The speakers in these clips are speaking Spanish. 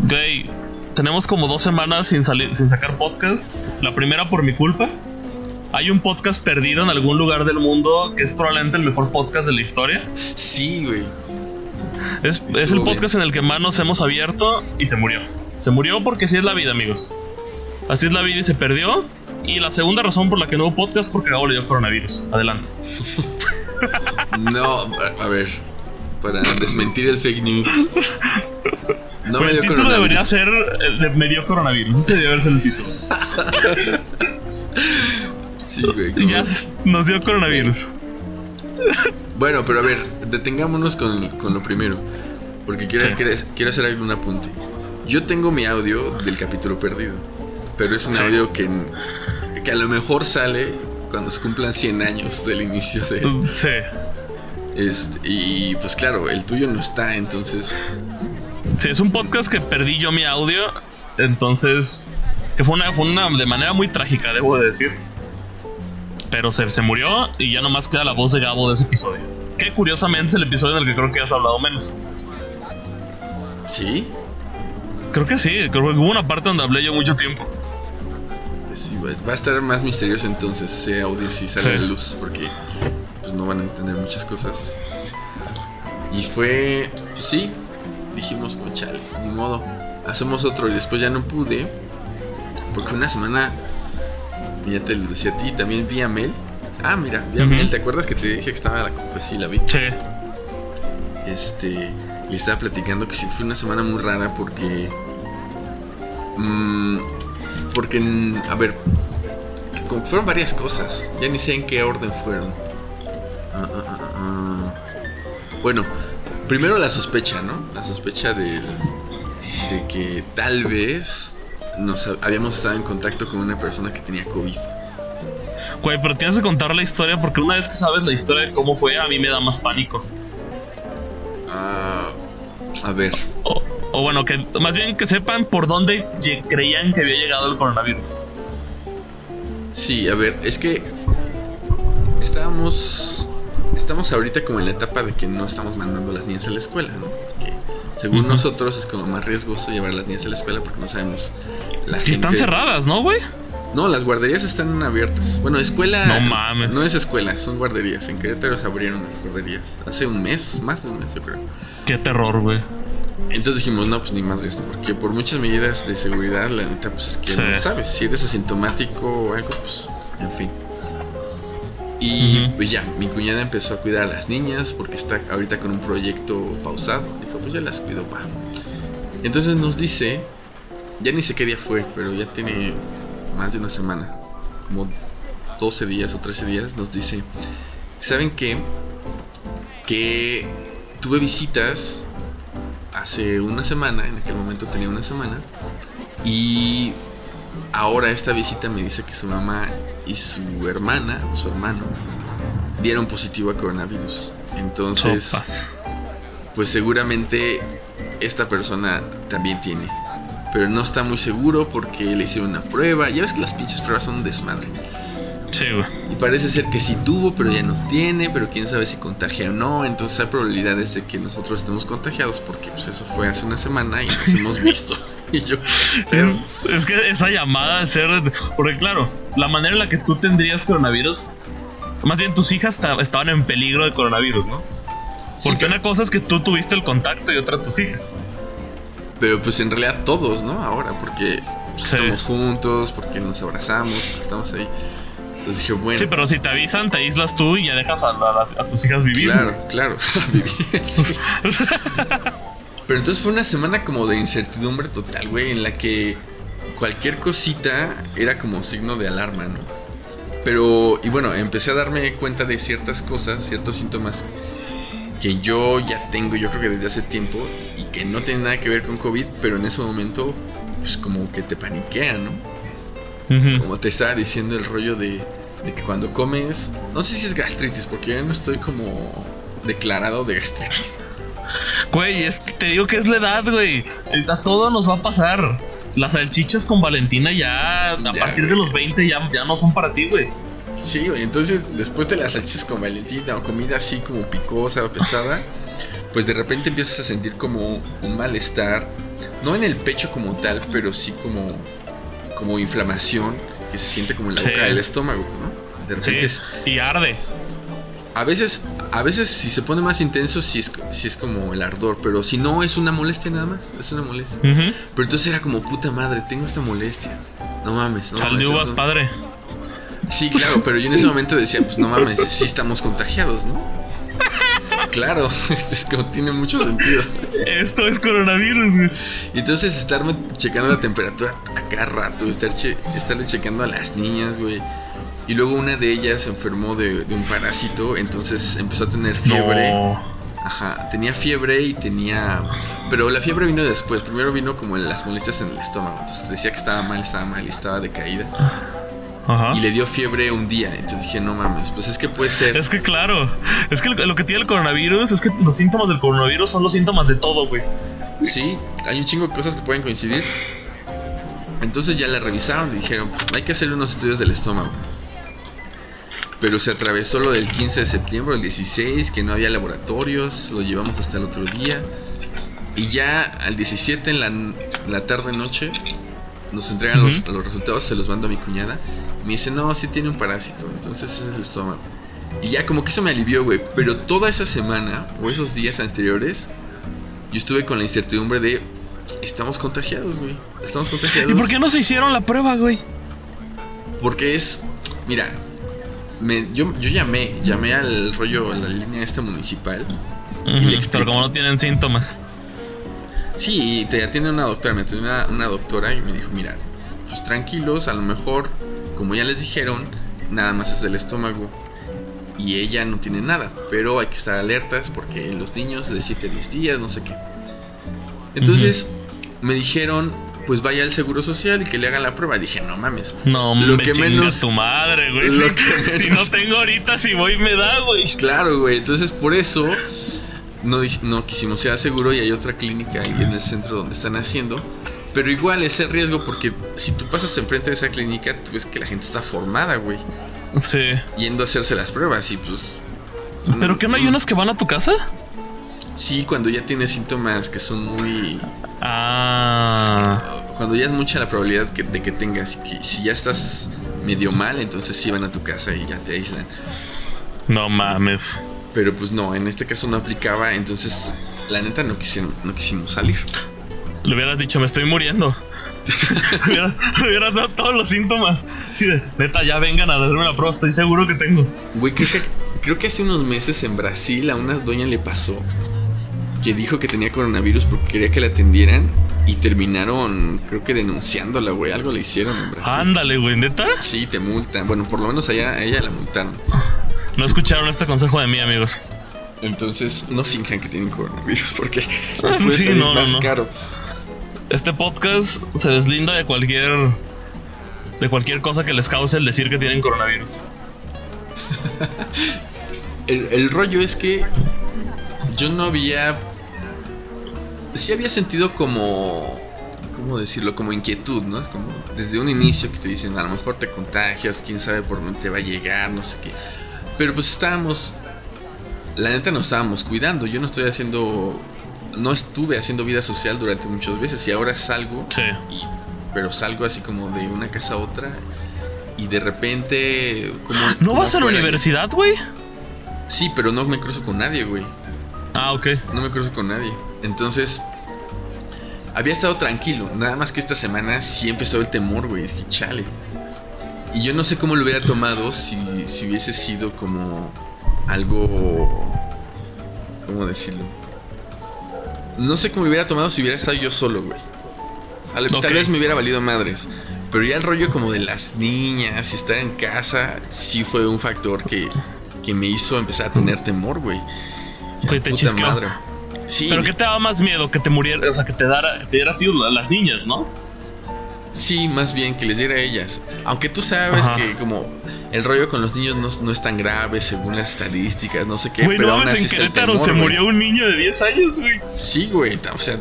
Güey, tenemos como dos semanas sin, salir, sin sacar podcast. La primera por mi culpa. Hay un podcast perdido en algún lugar del mundo que es probablemente el mejor podcast de la historia. Sí, güey. Es, es el podcast en el que más nos hemos abierto y se murió. Se murió porque así es la vida, amigos. Así es la vida y se perdió. Y la segunda razón por la que no hubo podcast porque Gabo le dio coronavirus. Adelante. No, a ver. Para desmentir el fake news. No me dio el título debería ser eh, Me dio coronavirus. Ese debería ser el título. sí, güey. Ya nos dio coronavirus. Bueno, pero a ver, detengámonos con, con lo primero. Porque quiero, quiero, hacer algún apunte. Yo tengo mi audio del capítulo perdido. Pero es un audio que, que a lo mejor sale cuando se cumplan 100 años del inicio de. Sí. Este, y pues claro, el tuyo no está, entonces. Sí, es un podcast que perdí yo mi audio. Entonces. Que fue una, fue una de manera muy trágica, debo de decir. Pero se, se murió y ya nomás queda la voz de Gabo de ese episodio. Que curiosamente es el episodio en el que creo que has hablado menos. ¿Sí? Creo que sí, creo que hubo una parte donde hablé yo mucho tiempo. Sí, va a estar más misterioso entonces ese audio si sale a la luz, porque pues no van a entender muchas cosas. Y fue, pues sí, dijimos, con chale, ni modo, hacemos otro y después ya no pude, porque fue una semana, ya te lo decía a ti, también vi a Mel. Ah, mira, vi a Mel, ¿te acuerdas que te dije que estaba la Pues sí, la vi. Sí. Este, le estaba platicando que sí fue una semana muy rara porque... Mmm, porque, a ver, fueron varias cosas. Ya ni sé en qué orden fueron. Ah, ah, ah, bueno, primero la sospecha, ¿no? La sospecha de, de que tal vez nos habíamos estado en contacto con una persona que tenía COVID. Güey, pero tienes que contar la historia porque una vez que sabes la historia de cómo fue, a mí me da más pánico. a ver. O bueno, que más bien que sepan por dónde creían que había llegado el coronavirus. Sí, a ver, es que estábamos estamos ahorita como en la etapa de que no estamos mandando las niñas a la escuela, ¿no? Que según nosotros es como más riesgoso llevar a las niñas a la escuela porque no sabemos la gente... Están cerradas, ¿no, güey? No, las guarderías están abiertas. Bueno, escuela. No mames. No es escuela, son guarderías. En Querétaro se abrieron las guarderías. Hace un mes, más de un mes, yo creo. Qué terror, güey. Entonces dijimos, no, pues ni madre esto, porque por muchas medidas de seguridad, la neta, pues es que no sabes, si eres asintomático o algo, pues, en fin. Y pues ya, mi cuñada empezó a cuidar a las niñas porque está ahorita con un proyecto pausado. Dijo, pues ya las cuido, va. Entonces nos dice, ya ni sé qué día fue, pero ya tiene más de una semana, como 12 días o 13 días, nos dice, ¿saben qué? Que tuve visitas hace una semana, en aquel momento tenía una semana, y ahora esta visita me dice que su mamá y su hermana, o su hermano, dieron positivo a coronavirus. Entonces, pues seguramente esta persona también tiene. Pero no está muy seguro porque le hicieron una prueba. Ya ves que las pinches pruebas son un desmadre. Y parece ser que sí tuvo, pero ya no tiene, pero quién sabe si contagia o no. Entonces hay probabilidades de que nosotros estemos contagiados porque pues eso fue hace una semana y nos hemos visto. y yo... Es, que esa llamada de ser... Porque claro, la manera en la que tú tendrías coronavirus, más bien tus hijas estaban en peligro de coronavirus, ¿no? Porque una cosa es que tú tuviste el contacto y otra tus hijas. Pero pues en realidad todos, ¿no? Ahora, porque pues, estamos juntos, porque nos abrazamos, porque estamos ahí. Sí, pero si te avisan, te aíslas tú y ya dejas a, tus hijas vivir. Claro, claro, pero entonces fue una semana como de incertidumbre total, güey, en la que cualquier cosita era como signo de alarma, ¿no? Pero, y bueno, empecé a darme cuenta de ciertas cosas, ciertos síntomas que yo ya tengo, yo creo que desde hace tiempo, y que no tienen nada que ver con COVID, pero en ese momento, pues como que te paniquea, ¿no? Como te estaba diciendo el rollo de, que cuando comes, no sé si es gastritis, porque yo no estoy como declarado de gastritis. Güey, es que te digo que es la edad, güey. A todo nos va a pasar. Las salchichas con Valentina ya, a partir de los 20 ya, ya no son para ti, güey. Sí, güey. Entonces, después de las salchichas con Valentina o comida así como picosa o pesada, pues de repente empiezas a sentir como un malestar no en el pecho como tal, pero sí como, como inflamación que se siente como en la boca del estómago, ¿no? De repente y arde. A veces, a veces si se pone más intenso, sí es, es como el ardor, pero si no es una molestia nada más, es una molestia. Pero entonces era como puta madre, tengo esta molestia. No mames, no Sal de uvas, padre. Sí, claro, pero yo en ese momento decía, pues no mames, sí estamos contagiados, ¿no? Claro, esto es como tiene mucho sentido. Esto es coronavirus, güey. Entonces estarme checando la temperatura a cada rato, estar estarle checando a las niñas, güey. Y luego una de ellas se enfermó de, un parásito, entonces empezó a tener fiebre. Ajá, tenía fiebre y tenía... Pero la fiebre vino después, primero vino como las molestias en el estómago, entonces decía que estaba mal, estaba mal y estaba decaída. Ajá. Y le dio fiebre un día. Entonces dije, no mames, pues es que puede ser. Es que claro, es que lo que tiene el coronavirus es que los síntomas del coronavirus son los síntomas de todo, güey. Sí, hay un chingo de cosas que pueden coincidir. Entonces ya la revisaron y dijeron, pues hay que hacerle unos estudios del estómago pero se atravesó lo del 15 de septiembre, el 16, que no había laboratorios, lo llevamos hasta el otro día. Y ya al 17 en la, tarde-noche nos entregan los, resultados, se los mando a mi cuñada. Me dice, no, sí tiene un parásito, entonces es el estómago. Y ya como que eso me alivió, güey. Pero toda esa semana o esos días anteriores, yo estuve con la incertidumbre de, estamos contagiados, güey. Estamos contagiados. ¿Y por qué no se hicieron la prueba, güey? Porque es, mira, yo, yo llamé, llamé al rollo, a la línea esta municipal. pero como no tienen síntomas. Sí, te atiende una doctora, me atendió una, una, doctora y me dijo, mira, pues tranquilos, a lo mejor, como ya les dijeron, nada más es del estómago. Y ella no tiene nada, pero hay que estar alertas porque los niños de 7 a 10 días, no sé qué. Entonces, me dijeron, pues vaya al seguro social y que le hagan la prueba. Dije, no mames. No, lo me que menos tu madre, güey. si, no tengo ahorita, si voy me da, güey. Claro, güey. Entonces por eso no, no quisimos ser seguro y hay otra clínica ahí en el centro donde están haciendo. Pero igual es el riesgo porque si tú pasas enfrente de esa clínica, tú ves que la gente está formada, güey. Sí. Yendo a hacerse las pruebas y pues. ¿Pero qué no hay unas que van a tu casa? Sí, cuando ya tienes síntomas que son muy. Ah. Cuando ya es mucha la probabilidad de que tengas. Que si ya estás medio mal, entonces sí van a tu casa y ya te aíslan. No mames. Pero pues no, en este caso no aplicaba, entonces la neta no, quisieron, no quisimos salir. Le hubieras dicho, me estoy muriendo. le hubieras dado todos los síntomas. Sí, neta, ya vengan a hacerme la prueba, estoy seguro que tengo. Güey, creo que, creo que hace unos meses en Brasil a una doña le pasó que dijo que tenía coronavirus porque quería que la atendieran y terminaron, creo que denunciándola, güey. Algo le hicieron en Brasil. Ándale, güey, ¿neta? Sí, te multan. Bueno, por lo menos allá, a ella la multaron. No escucharon este consejo de mí, amigos. Entonces, no finjan que tienen coronavirus porque sí, no, más caro. Este podcast se deslinda de cualquier de cualquier cosa que les cause el decir que tienen coronavirus. el rollo es que yo no había. Sí había sentido como. ¿Cómo decirlo? Como inquietud, ¿no? Es como desde un inicio que te dicen, a lo mejor te contagias, quién sabe por dónde te va a llegar, no sé qué. Pero pues estábamos. La neta nos estábamos cuidando. Yo no estoy haciendo. No estuve haciendo vida social durante muchas veces y ahora salgo. Sí. pero salgo así como de una casa a otra y de repente. Como, ¿No vas a la universidad, güey? Sí, pero no me cruzo con nadie, güey. Ah, ok. No me cruzo con nadie. Entonces, había estado tranquilo. Nada más que esta semana sí empezó el temor, güey. Dije, chale. Y yo no sé cómo lo hubiera tomado si, si hubiese sido como algo. ¿Cómo decirlo? No sé cómo lo hubiera tomado si hubiera estado yo solo, güey. Tal vez me hubiera valido madres. Pero ya el rollo como de las niñas y estar en casa, sí fue un factor que, que me hizo empezar a tener temor, güey te Sí. Pero ¿qué te daba más miedo? Que te muriera, o sea, que te, dara, que te diera a las niñas, ¿no? Sí, más bien que les diera a ellas. Aunque tú sabes que como el rollo con los niños no, es tan grave según las estadísticas, no sé qué. pero aún así en Querétaro se murió un niño de 10 años, güey. Sí, güey, o sea...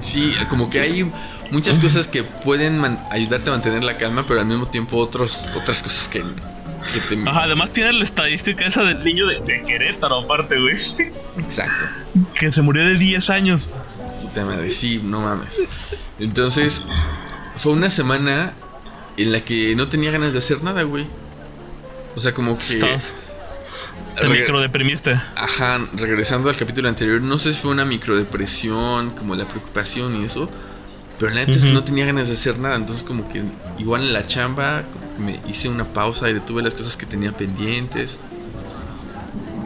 Sí, como que hay muchas cosas que pueden ayudarte a mantener la calma, pero al mismo tiempo otros, otras cosas que además tiene la estadística esa del niño de, Querétaro, aparte, güey. Exacto. Que se murió de 10 años. puta madre, sí, no mames. Entonces, fue una semana en la que no tenía ganas de hacer nada, güey. O sea, como que. Estás- Te microdeprimiste. Ajá, regresando al capítulo anterior, no sé si fue una microdepresión, como la preocupación y eso, pero la neta es que no tenía ganas de hacer nada, entonces como que igual en la chamba me hice una pausa y detuve las cosas que tenía pendientes.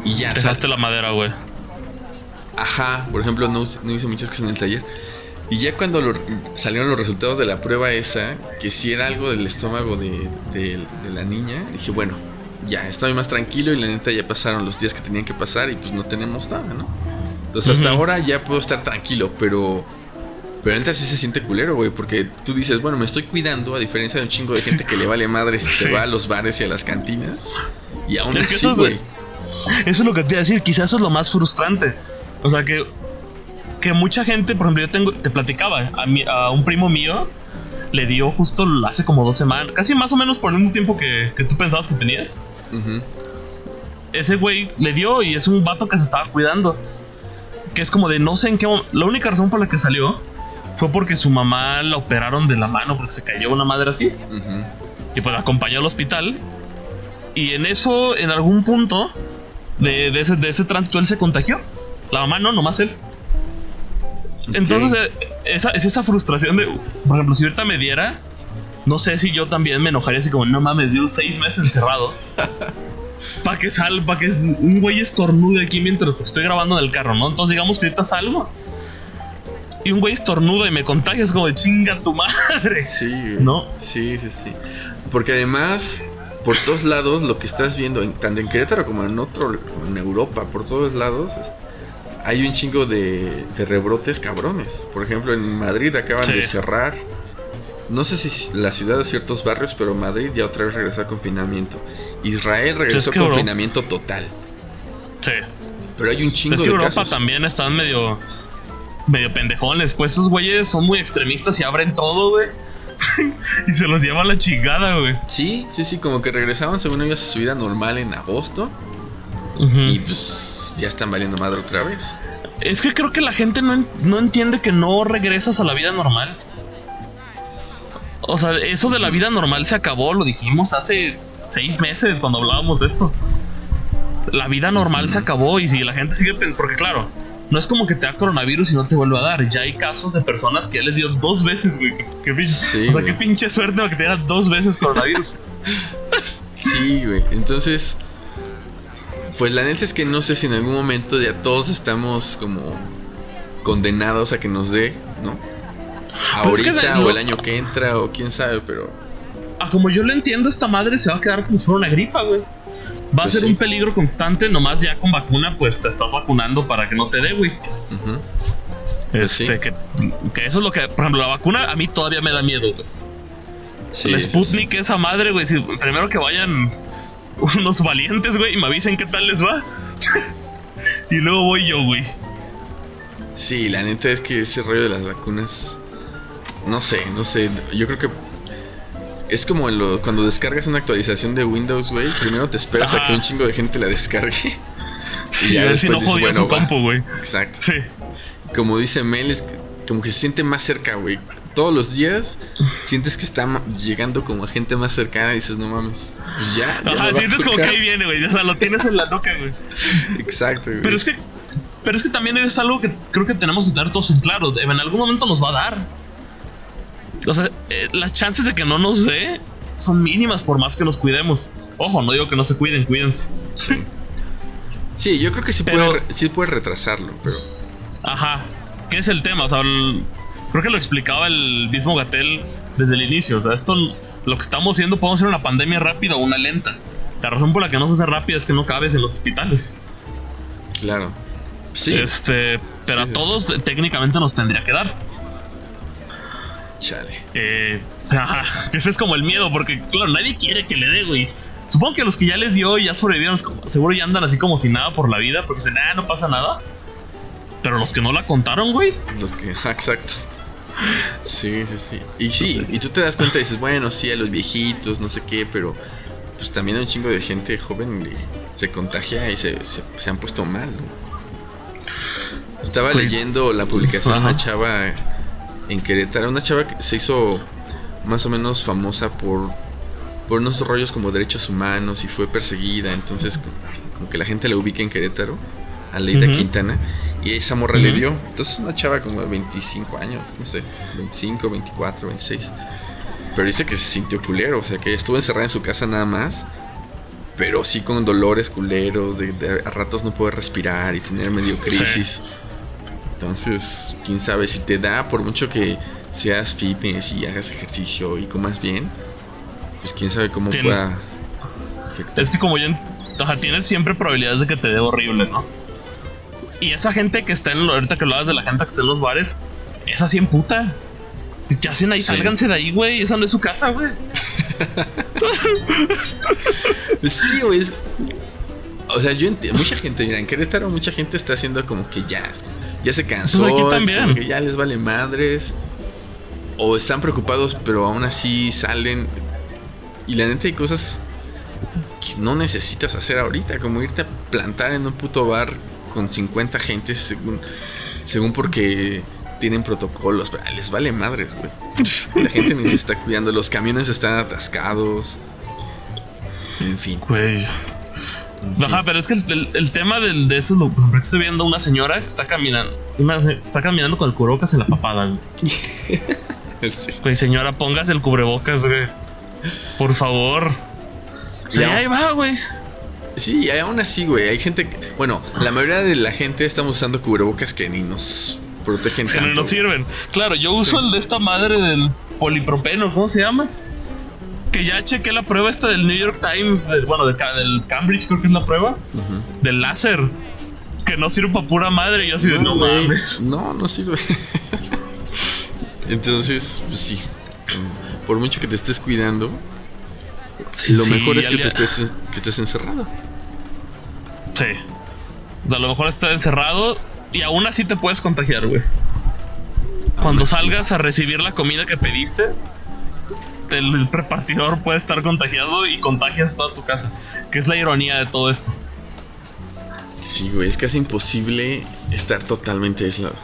Y ya, Dejaste la madera, güey. ajá, por ejemplo, no, no hice muchas cosas en el taller. Y ya cuando lo- salieron los resultados de la prueba esa, que si era algo del estómago de, de- de la niña, dije, bueno, ya estoy más tranquilo y la neta ya pasaron los días que tenían que pasar y pues no tenemos nada, ¿no? Entonces hasta Ujú. ahora ya puedo estar tranquilo, pero... Pero neta sí se siente culero, güey, porque tú dices, bueno, me estoy cuidando a diferencia de un chingo de gente que le vale madre si se va a los bares y a las cantinas. Y aún Es así, güey. Eso es lo que te iba a decir, quizás eso es lo más frustrante. O sea que que mucha gente, por ejemplo, yo tengo te platicaba, a, mi- a un primo mío le dio justo hace como dos semanas, casi más o menos por el mismo tiempo que, que tú pensabas que tenías. Ese güey le dio y es un vato que se estaba cuidando. Que es como de no sé en qué mom- La única razón por la que salió fue porque su mamá la operaron de la mano porque se cayó una madre así. Y pues la acompañó al hospital. Y en eso, en algún punto de, de ese, de ese tránsito, él se contagió. La mamá no, nomás él. Entonces, eh, esa, es esa frustración de, por ejemplo, si ahorita me diera, no sé si yo también me enojaría así como, no mames, llevo seis meses encerrado. para que sal, para que un güey estornude aquí mientras estoy grabando en el carro, ¿no? Entonces digamos que ahorita salgo. Y un güey estornuda y me contagia, es como de chinga tu madre. Sí, güey. ¿No? Sí, sí, sí. Porque además, por todos lados, lo que estás viendo, en- tanto en Querétaro como en otro, en Europa, por todos lados, hay un chingo de, de rebrotes cabrones. Por ejemplo, en Madrid acaban Sí. de cerrar. No sé si la ciudad de ciertos barrios, pero Madrid ya otra vez regresó a confinamiento. Israel regresó a confinamiento total. Sí. Pero hay un chingo Es que de Europa casos. también están medio. Medio pendejones. Pues esos güeyes son muy extremistas y abren todo, güey. y se los lleva a la chingada, güey. Sí, sí, sí, como que regresaban según ellos a su vida normal en agosto. Y pues ya están valiendo madre otra vez. Es que creo que la gente no, no entiende que no regresas a la vida normal. O sea, eso de la vida normal se acabó, lo dijimos hace seis meses cuando hablábamos de esto. La vida normal se acabó y si la gente sigue... Porque claro, no es como que te da coronavirus y no te vuelve a dar. Ya hay casos de personas que ya les dio dos veces, güey. Sí, o sea, güey. qué pinche suerte para que te diera dos veces coronavirus. Sí, güey. Entonces, pues la neta es que no sé si en algún momento ya todos estamos como condenados a que nos dé, ¿no? Pero es que Ahorita o el año que entra o quién sabe, pero Ah, como yo lo entiendo, esta madre se va a quedar como si fuera una gripa, güey. Va a Pues ser sí. un peligro constante, nomás ya con vacuna, pues te estás vacunando para que no te dé, güey. ujú. Este, sí. que, que eso es lo que, por ejemplo, la vacuna a mí todavía me da miedo, güey. Sí, la sí, Sputnik, esa madre, güey. Si, primero que vayan unos valientes, güey, y me avisen qué tal les va. y luego voy yo, güey. Sí, la neta es que ese rollo de las vacunas, no sé, no sé, yo creo que es como en lo, cuando descargas una actualización de Windows, güey, primero te esperas a que un chingo de gente la descargue. Y a ver si no después jodía dices, su bueno, va. compu, güey. Exacto. Sí. Como dice Mel, es que- como que se siente más cerca, güey. Todos los días sientes que está llegando como a gente más cercana y dices, no mames, pues ya. ya Ajá, sientes como que tocar". ahí viene, güey. O sea, lo tienes en la nuca, güey. Exacto, güey. Pero es que. Pero es que también es algo que creo que tenemos que tener todos en claro. En algún momento nos va a dar. O sea, eh, las chances de que no nos dé son mínimas por más que nos cuidemos. Ojo, no digo que no se cuiden, cuídense. Sí, yo creo que sí, Pero- puede, sí puede retrasarlo, pero. Ajá. ¿Qué es el tema? O sea, el- creo que lo explicaba el mismo Gatel desde el inicio. O sea, esto, lo que estamos haciendo, podemos hacer una pandemia rápida o una lenta. La razón por la que no se hace rápida es que no cabes en los hospitales. Claro. Sí. Este, pero Sí, a todos técnicamente nos tendría que dar. Chale. Eh, ajá, ese es como el miedo, porque claro, nadie quiere que le dé, güey. Supongo que a los que ya les dio y ya sobrevivieron, seguro ya andan así como si nada por la vida, porque dicen, ah, no pasa nada. Pero los que no la contaron, güey. Los que. ah, Exacto. Sí, sí, sí. Y sí, y tú te das cuenta y dices, bueno, sí, a los viejitos, no sé qué, pero pues también a un chingo de gente joven se contagia y se, se, se han puesto mal, ¿no? Estaba leyendo la publicación de una chava en Querétaro, una chava que se hizo más o menos famosa por, por unos rollos como derechos humanos y fue perseguida, entonces como que la gente la ubica en Querétaro, a Leida Quintana, y esa morra le dio. Entonces una chava como de 25 años, no sé, 25, 24, 26. Pero dice que se sintió culero, o sea que estuvo encerrada en su casa nada más. Pero sí con dolores culeros, de, a ratos no puede respirar y tener medio crisis. Entonces, quién sabe si te da, por mucho que seas fitness y hagas ejercicio y comas bien, pues quién sabe cómo pueda. Es que como yo, o sea, tienes siempre probabilidades de que te dé horrible, ¿no? Y esa gente que está en, ahorita que hablas de la gente que está en los bares, es así en puta. ¿Qué hacen ahí? Sálganse de ahí, güey. Esa no es su casa, güey. sí, güey. O sea, yo entiendo. Mucha gente, mira, en Querétaro, mucha gente está haciendo como que ya. Ya se cansó. Pues aquí también. que ya les vale madres. O están preocupados, pero aún así salen. Y la neta hay cosas que no necesitas hacer ahorita. Como irte a plantar en un puto bar con 50 gentes según. Según porque tienen protocolos, pero les vale madres, güey. La gente ni se está cuidando, los camiones están atascados. En fin. Güey. Ajá, pero es que el, tema de, de eso lo estoy viendo una señora que está caminando, está caminando con el cubrebocas en la papada, güey. Güey, señora, pongas el cubrebocas, güey. Por favor. Sí, ahí va, güey. Sí, aún así, güey, hay gente que, bueno, la mayoría de la gente estamos usando cubrebocas que ni nos protegen que no sirven. Claro, yo uso el de esta madre del polipropeno, ¿cómo se llama? Que ya chequé la prueba esta del New York Times, bueno, del Cambridge creo que es la prueba, del láser. Que no sirve para pura madre. Y yo así de no mames. No, no sirve. Entonces, pues sí. Por mucho que te estés cuidando, lo mejor es que, te estés, que estés encerrado. Sí. A lo mejor estás encerrado y aún así te puedes contagiar, güey. Cuando salgas a recibir la comida que pediste, el repartidor puede estar contagiado y contagias toda tu casa. Que es la ironía de todo esto. Sí, güey, es casi imposible estar totalmente aislado.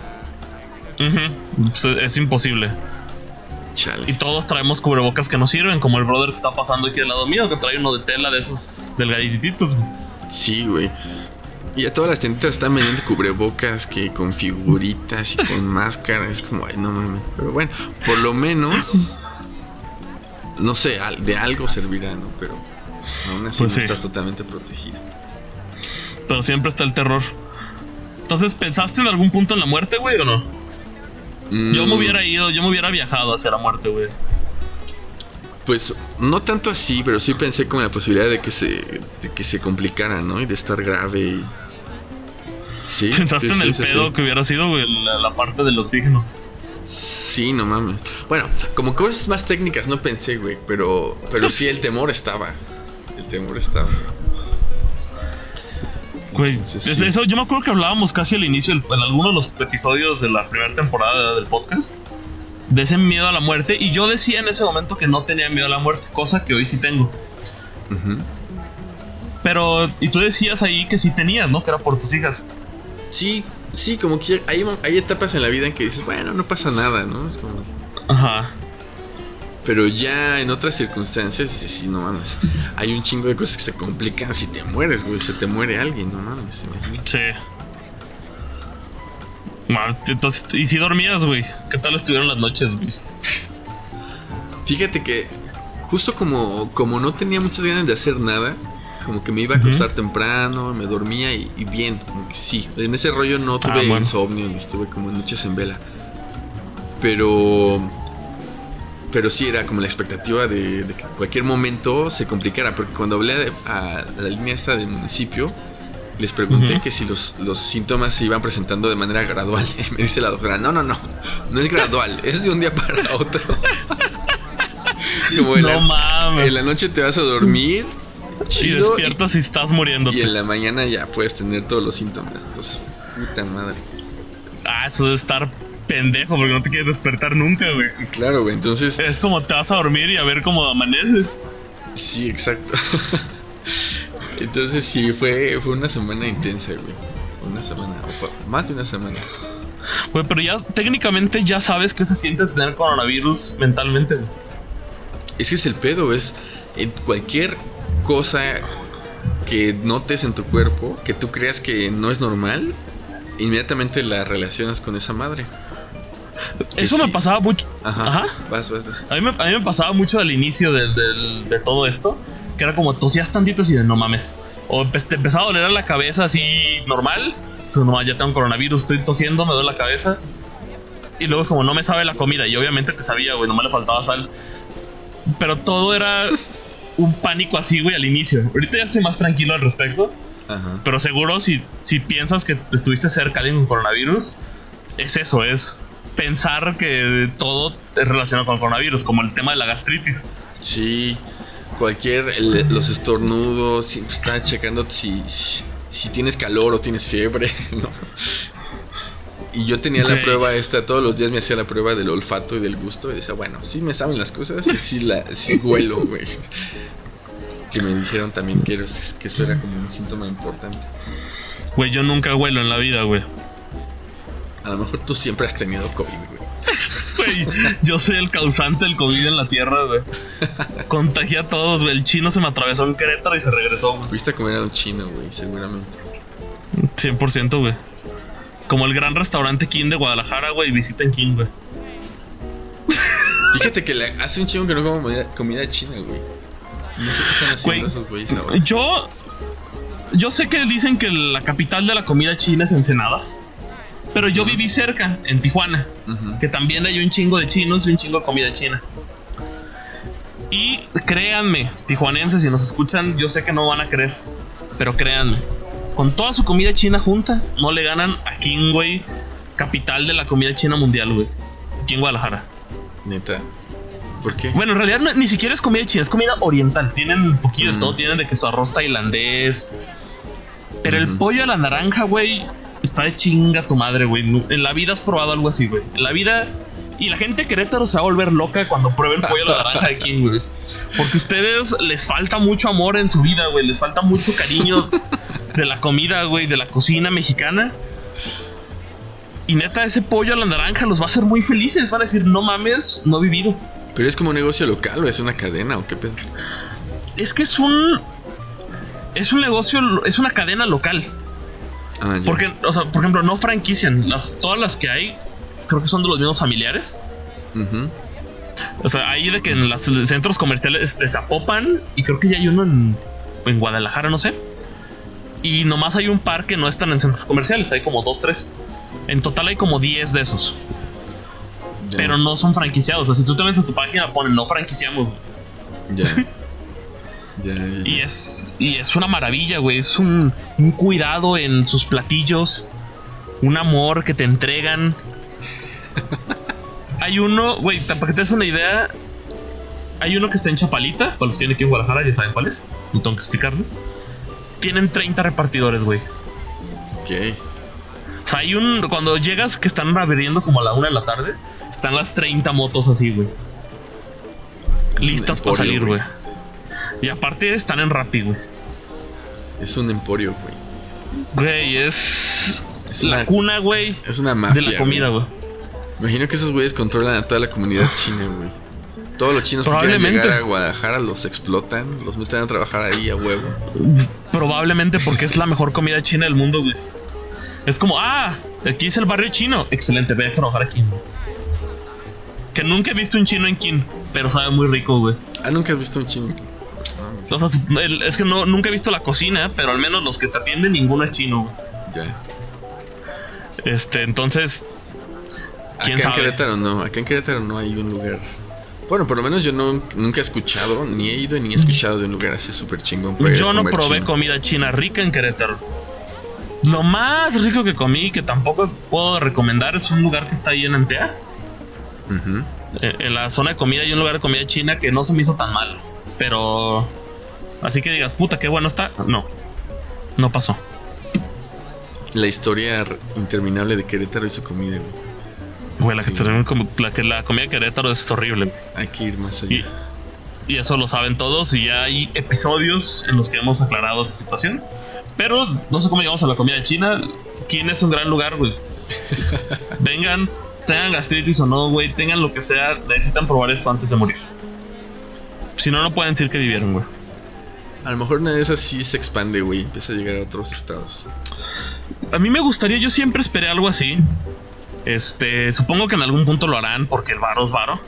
es, imposible. Chale. Y todos traemos cubrebocas que no sirven, como el brother que está pasando aquí al lado mío, que trae uno de tela de esos delgadititos. Sí, güey. Y a todas las tienditas están vendiendo cubrebocas que con figuritas y con máscaras. Es como, ay, no mames. Pero bueno, por lo menos, no sé, de algo servirá, ¿no? Pero aún así pues no estás totalmente protegido. Pero siempre está el terror. Entonces, ¿pensaste en algún punto en la muerte, güey, o no? Yo me mm. hubiera ido, yo me hubiera viajado hacia la muerte, güey. Pues no tanto así, pero sí pensé con la posibilidad de que se, de que se complicara, ¿no? Y de estar grave y... Sí. ¿Pensaste en el pedo que hubiera sido la, parte del oxígeno? Sí, no mames. Bueno, como cosas más técnicas no pensé, güey, pero, pero sí el temor estaba. El temor estaba. Güey, eso yo me acuerdo que hablábamos casi al inicio, en alguno de los episodios de la primera temporada del podcast de ese miedo a la muerte. Y yo decía en ese momento que no tenía miedo a la muerte, cosa que hoy sí tengo. Pero, y tú decías ahí que sí tenías, ¿no? Que era por tus hijas. Sí, sí, como que hay, hay etapas en la vida en que dices, bueno, no pasa nada, ¿no? Es como... Ajá. Pero ya en otras circunstancias, dices, sí, no mames. Hay un chingo de cosas que se complican si te mueres, güey. Se te muere alguien, no mames, Sí. Entonces, ¿y si dormías, güey? ¿Qué tal estuvieron las noches, güey? Fíjate que justo como, como no tenía muchas ganas de hacer nada, como que me iba a acostar temprano, me dormía y, bien, como que sí. En ese rollo no ah, tuve insomnio ni estuve como noches en vela. Pero. Pero sí era como la expectativa de, que cualquier momento se complicara. Porque cuando hablé a, a la línea esta del municipio, les pregunté que si los, síntomas se iban presentando de manera gradual. Y me dice la doctora, no, no, no, no es gradual, es de un día para otro. no la, mames. En la noche te vas a dormir. Y despiertas y, estás muriendo. Y en la mañana ya puedes tener todos los síntomas. Entonces, puta madre. Ah, eso de estar pendejo porque no te quieres despertar nunca, güey. Claro, güey. Entonces. Es como te vas a dormir y a ver cómo amaneces. Sí, exacto. Entonces sí, fue, fue una semana intensa, güey. una semana, o fue más de una semana. Güey, pero ya técnicamente ya sabes que se siente tener coronavirus mentalmente. Ese es el pedo, es en cualquier cosa que notes en tu cuerpo, que tú creas que no es normal, inmediatamente la relacionas con esa madre. Eso me pasaba mucho. Ajá. Ajá. Vas, vas, vas. A mí, me, a mí me pasaba mucho al inicio del- del- de todo esto, que era como tosías tantito y de no mames. O te empezaba a doler la cabeza así normal. So, no, ya tengo coronavirus, estoy tosiendo, me duele la cabeza. Y luego es como no me sabe la comida. Y obviamente te sabía, güey, no me le faltaba sal. Pero todo era un pánico así, güey, al inicio. Ahorita ya estoy más tranquilo al respecto. Ajá. Pero seguro si, si piensas que te estuviste cerca de alguien con coronavirus, es eso, es pensar que todo es relacionado con el coronavirus, como el tema de la gastritis. Sí, cualquier, el- los estornudos, siempre está checando si, si, si tienes calor o tienes fiebre, ¿no? Y yo tenía la prueba esta, todos los días me hacía la prueba del olfato y del gusto y decía, bueno, sí me saben las cosas y sí, la, sí huelo, güey. Que me dijeron también que eso era como un síntoma importante. Güey, yo nunca huelo en la vida, güey. A lo mejor tú siempre has tenido COVID, güey. Güey, yo soy el causante del COVID en la tierra, güey. Contagié a todos, güey. El chino se me atravesó en Querétaro y se regresó, güey. Fuiste a comer a un chino, güey, seguramente. 100%, güey. Como el gran restaurante King de Guadalajara, güey. Visiten King, güey. Fíjate que la- hace un chingo que no como comida, comida china, güey. No sé qué están haciendo Güey. esos güeyes ahora. Yo. Yo sé que dicen que la capital de la comida china es Ensenada. Pero yo viví cerca, en Tijuana. Que también hay un chingo de chinos y un chingo de comida china. Y créanme, tijuanenses, si nos escuchan, yo sé que no van a creer. Pero créanme, con toda su comida china junta, no le ganan a King, güey, capital de la comida china mundial, güey. Aquí en Guadalajara. Neta. ¿Por qué? Bueno, en realidad no- ni siquiera es comida china, es comida oriental. Tienen un poquito de todo, tienen de que su arroz tailandés. Pero el pollo a la naranja, güey, está de chinga tu madre, güey. En la vida has probado algo así, güey. En la vida. Y la gente de Querétaro se va a volver loca cuando prueben pollo a la naranja de King, güey. Porque a ustedes les falta mucho amor en su vida, güey. Les falta mucho cariño de la comida, güey, de la cocina mexicana. Y neta, ese pollo a la naranja los va a hacer muy felices. Van a decir, no mames, no he vivido. ¿Pero es como un negocio local o es una cadena o qué pedo? Es que es un. Es un negocio, es una cadena local. Ah. Porque, o sea, por ejemplo, no franquician. Las, todas las que hay, creo que son de los mismos familiares. O sea, hay de que en los centros comerciales de Zapopan, y creo que ya hay uno en, en Guadalajara, no sé. Y nomás hay un par que no están en centros comerciales, hay como dos, tres. En total hay como 10 de esos, pero no son franquiciados. O sea, si tú te metes a tu página, ponen no franquiciamos. Ya. Ya, ya, ya. Y es, y es una maravilla, güey. Es un, un cuidado en sus platillos. Un amor que te entregan. Hay uno, güey, para que te des una idea. Hay uno que está en Chapalita. Para los que vienen aquí en Guadalajara, ya saben cuál es. No tengo que explicarles. Tienen 30 repartidores, güey. Ok. O sea, hay un. Cuando llegas que están abriendo como a la una de la tarde, están las 30 motos así, güey. Listas para salir, güey. Y aparte están en Rappi, güey. Es un emporio, güey. Güey, es. Es la una- cuna, güey, Es una de mafia. la comida, güey. Imagino que esos güeyes controlan a toda la comunidad china, güey. Todos los chinos que quieran llegar a Guadalajara los explotan, los meten a trabajar ahí a huevo. Probablemente porque es la mejor comida china del mundo, güey. Es como, ah, aquí es el barrio chino. Excelente, ve a trabajar aquí. güey. Que nunca he visto un chino en Kin, pero sabe muy rico, güey. Ah, nunca has visto un chino. No, O sea, es que no, nunca he visto la cocina, pero al menos los que te atienden, ninguno es chino, güey. ya. Este, entonces, ¿Quién acá sabe? en Querétaro no, acá en Querétaro no hay un lugar. Bueno, por lo menos yo no, nunca he escuchado, ni he ido ni he escuchado de un lugar así súper chingón. para yo no probé chino. comida china rica en Querétaro. Lo más rico que comí, que tampoco puedo recomendar, es un lugar que está ahí en Antea. Eh, En la zona de comida hay un lugar de comida china que no se me hizo tan mal. Pero. Así que digas, puta, qué bueno está. No. No pasó. La historia interminable de Querétaro y su comida, güey. Güey, la, Sí. la, que la comida de Querétaro es horrible. Hay que ir más allá. Y, y eso lo saben todos. Y ya hay episodios en los que hemos aclarado esta situación. Pero no sé cómo llegamos a la comida de China. ¿Quién es un gran lugar, güey? Vengan, tengan gastritis o no, güey, tengan lo que sea, necesitan probar esto antes de morir. Si no, no pueden decir que vivieron, güey. A lo mejor una de esas sí se expande, güey. Empieza a llegar a otros estados. A mí me gustaría, yo siempre esperé algo así. Este, supongo que en algún punto lo harán porque el varo es varo.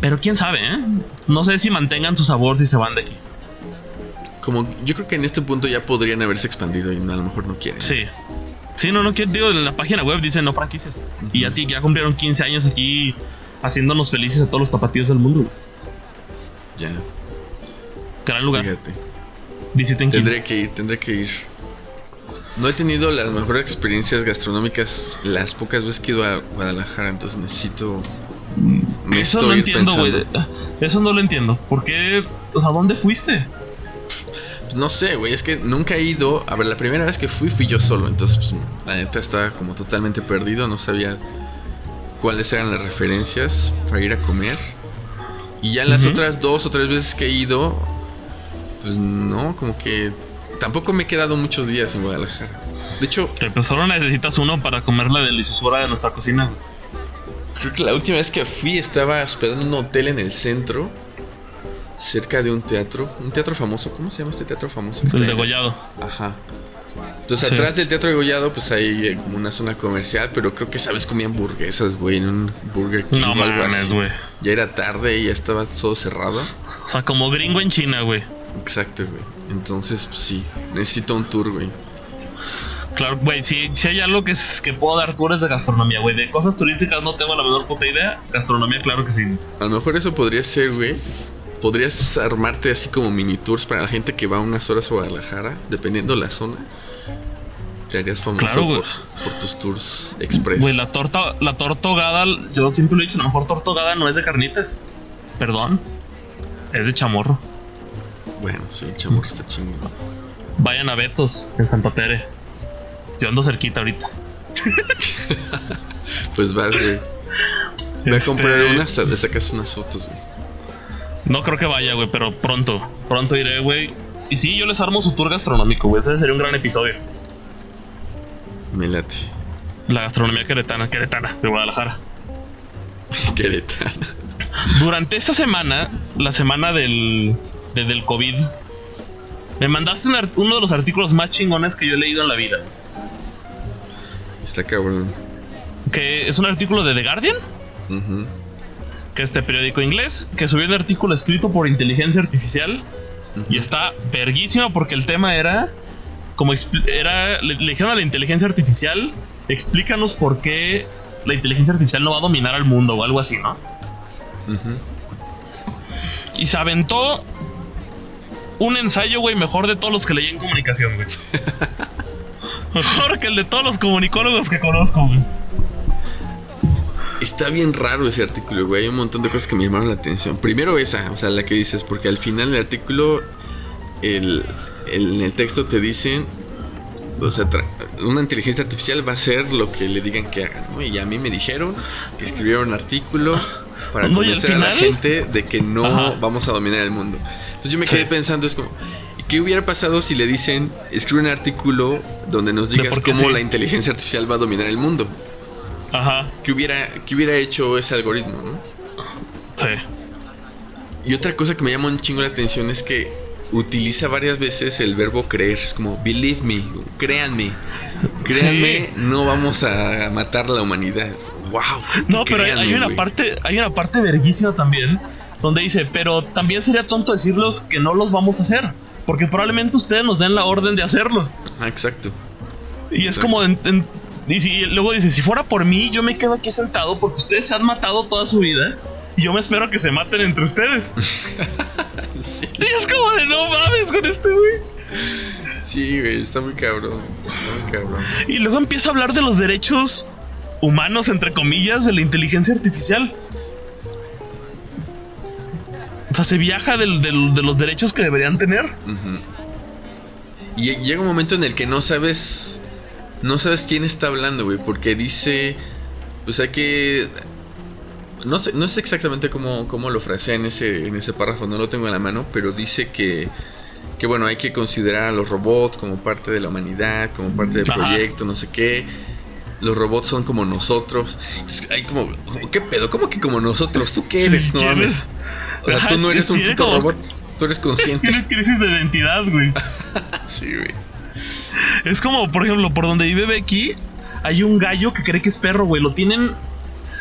Pero quién sabe, ¿eh? No sé si mantengan su sabor si se van de aquí. Como yo creo que en este punto ya podrían haberse expandido y a lo mejor no quieren. Sí. Sí, no, no quiero. Digo, en la página web dice no franquicias. Y a ti ya cumplieron 15 años aquí haciéndonos felices a todos los tapatíos del mundo. Ya. Gran lugar. Fíjate. Visiten. Tendré que ir, tendré que ir. No he tenido las mejores experiencias gastronómicas las pocas veces que he ido a Guadalajara, entonces necesito. Me Eso no entiendo, güey. Eso no lo entiendo. ¿Por qué? O sea, ¿dónde fuiste? No sé, güey, es que nunca he ido. A ver, la primera vez que fui, fui yo solo. Entonces, pues, la neta estaba como totalmente perdido. No sabía cuáles eran las referencias para ir a comer. Y ya en las otras dos o tres veces que he ido, pues no, como que tampoco me he quedado muchos días en Guadalajara. De hecho, Que pues solo necesitas uno para comer la deliciosura de nuestra cocina. creo que la última vez que fui estaba hospedado en un hotel en el centro, cerca de un teatro. Un teatro famoso. ¿Cómo se llama este teatro famoso? El en- degollado. Ajá. Entonces, Sí. atrás del Teatro de Gollado, pues hay eh, como una zona comercial, pero creo que, ¿sabes? Comían hamburguesas, güey, en un Burger King No o algo mames, así. güey. Ya era tarde y ya estaba todo cerrado. O sea, como gringo en China, güey. Exacto, güey. Entonces, pues sí, necesito un tour, güey. Claro, güey, si, si hay algo que, es- que puedo dar tours de gastronomía, güey. De cosas turísticas no tengo la menor puta idea. Gastronomía, claro que sí. A lo mejor eso podría ser, güey. Podrías armarte así como mini tours para la gente que va unas horas a Guadalajara, dependiendo la zona. Te harías famoso Claro, por, por tus tours express. Güey, la torta, la torta ahogada, yo siempre lo he dicho, la mejor torta ahogada no es de carnitas. Perdón. Es de chamorro. Bueno, sí, el chamorro está chingón. Vayan a Betos, en Santa Tere. Yo ando cerquita ahorita. Pues vas, güey. Ve a Este, comprar unas, le sacas unas fotos, güey. No creo que vaya, güey, pero pronto. Pronto iré, güey. Y sí, yo les armo su tour gastronómico, güey. Ese sería un gran episodio. Me late. La gastronomía queretana, queretana, de Guadalajara. Querétaro. Durante esta semana, la semana del, de- del COVID, me mandaste un uno de los artículos más chingones que yo he leído en la vida. Está cabrón. Que es un artículo de The Guardian, Ujú. que es este periódico inglés, que subió un artículo escrito por inteligencia artificial. Y está verguísima porque el tema era. Como era. Le, le dijeron a la inteligencia artificial. Explícanos por qué la inteligencia artificial no va a dominar al mundo o algo así, ¿no? Y se aventó un ensayo, güey, mejor de todos los que leí en comunicación, güey. mejor que el de todos los comunicólogos que conozco, güey. Está bien raro ese artículo, güey. Hay un montón de cosas que me llamaron la atención. Primero esa, o sea, la que dices, porque al final del artículo, el- en el texto te dicen, o sea, una inteligencia artificial va a hacer lo que le digan que haga, ¿no? Y a mí me dijeron que escribieron un artículo para No, y al convencer a la gente de que no Ajá. vamos a dominar el mundo. Entonces yo me Sí. quedé pensando, es como, ¿y ¿qué hubiera pasado si le dicen, escribe un artículo donde nos digas cómo sí. la inteligencia artificial va a dominar el mundo? Ajá, ¿Qué hubiera, qué hubiera hecho ese algoritmo, no? sí. Y otra cosa que me llama un chingo la atención es que utiliza varias veces el verbo creer. Es como, believe me, créanme. Créanme, Sí. no vamos a matar a la humanidad. Wow. No, pero hay, una parte, hay una parte verguísima también, donde dice, pero también sería tonto decirlos que no los vamos a hacer, porque probablemente ustedes nos den la orden de hacerlo. Ah, exacto. Y es como, en- en- y, si- y luego dice, si fuera por mí, yo me quedo aquí sentado porque ustedes se han matado toda su vida. Y yo me espero que se maten entre ustedes. Sí, y es como de no mames con este güey. sí, güey, está muy cabrón. Está muy cabrón. Y luego empieza a hablar de los derechos humanos, entre comillas, de la inteligencia artificial. O sea, se viaja del- del- de los derechos que deberían tener. Y llega un momento en el que no sabes. No sabes quién está hablando, güey. Porque dice. O sea que. No sé, no sé exactamente cómo, cómo lo frasea en ese, en ese párrafo, no lo tengo en la mano, pero dice que, que bueno, hay que considerar a los robots como parte de la humanidad, como parte del proyecto, no sé qué. Los robots son como nosotros. hay como, ¿qué pedo? ¿Cómo que como nosotros? ¿Tú qué eres? no mames. O sea, tú no eres un puto robot. Tú eres consciente. Tienes crisis de identidad, güey. sí, güey. Es como, por ejemplo, por donde vive Becky, hay un gallo que cree que es perro, güey. Lo tienen.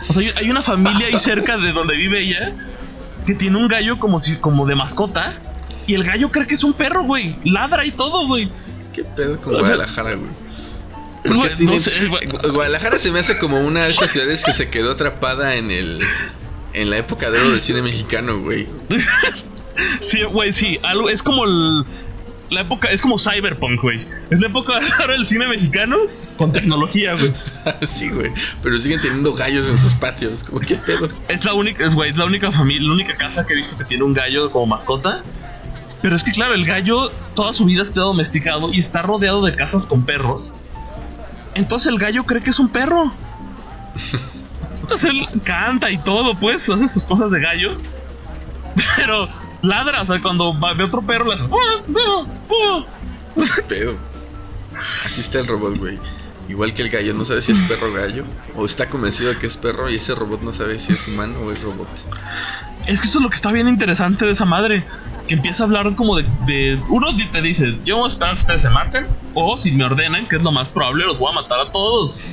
O sea, hay una familia ahí cerca de donde vive ella que tiene un gallo como si, como de mascota. Y el gallo cree que es un perro, güey. Ladra y todo, güey. ¿Qué pedo con Guadalajara, güey? Guadalajara se me hace como una de estas ciudades que se quedó atrapada en el. En la época de oro del cine mexicano, güey. sí, güey, sí. Algo, es como el, la época, es como Cyberpunk, güey. Es la época ahora del cine mexicano con tecnología, güey. sí, güey. Pero siguen teniendo gallos en sus patios. Como, ¿qué pedo? Es la única, es, güey, es la única familia, la única casa que he visto que tiene un gallo como mascota. Pero es que, claro, el gallo toda su vida está domesticado y está rodeado de casas con perros. Entonces el gallo cree que es un perro. Entonces él canta y todo, pues, hace sus cosas de gallo. Pero ladra, o sea, cuando ve otro perro le hace. Pedo. Así está el robot, güey. Igual que el gallo, no sabe si es perro o gallo. O está convencido de que es perro y ese robot no sabe si es humano o es robot. Es que eso es lo que está bien interesante de esa madre. Que empieza a hablar como de. de uno te dice: Yo voy a esperar que ustedes se maten. O si me ordenan, que es lo más probable, los voy a matar a todos.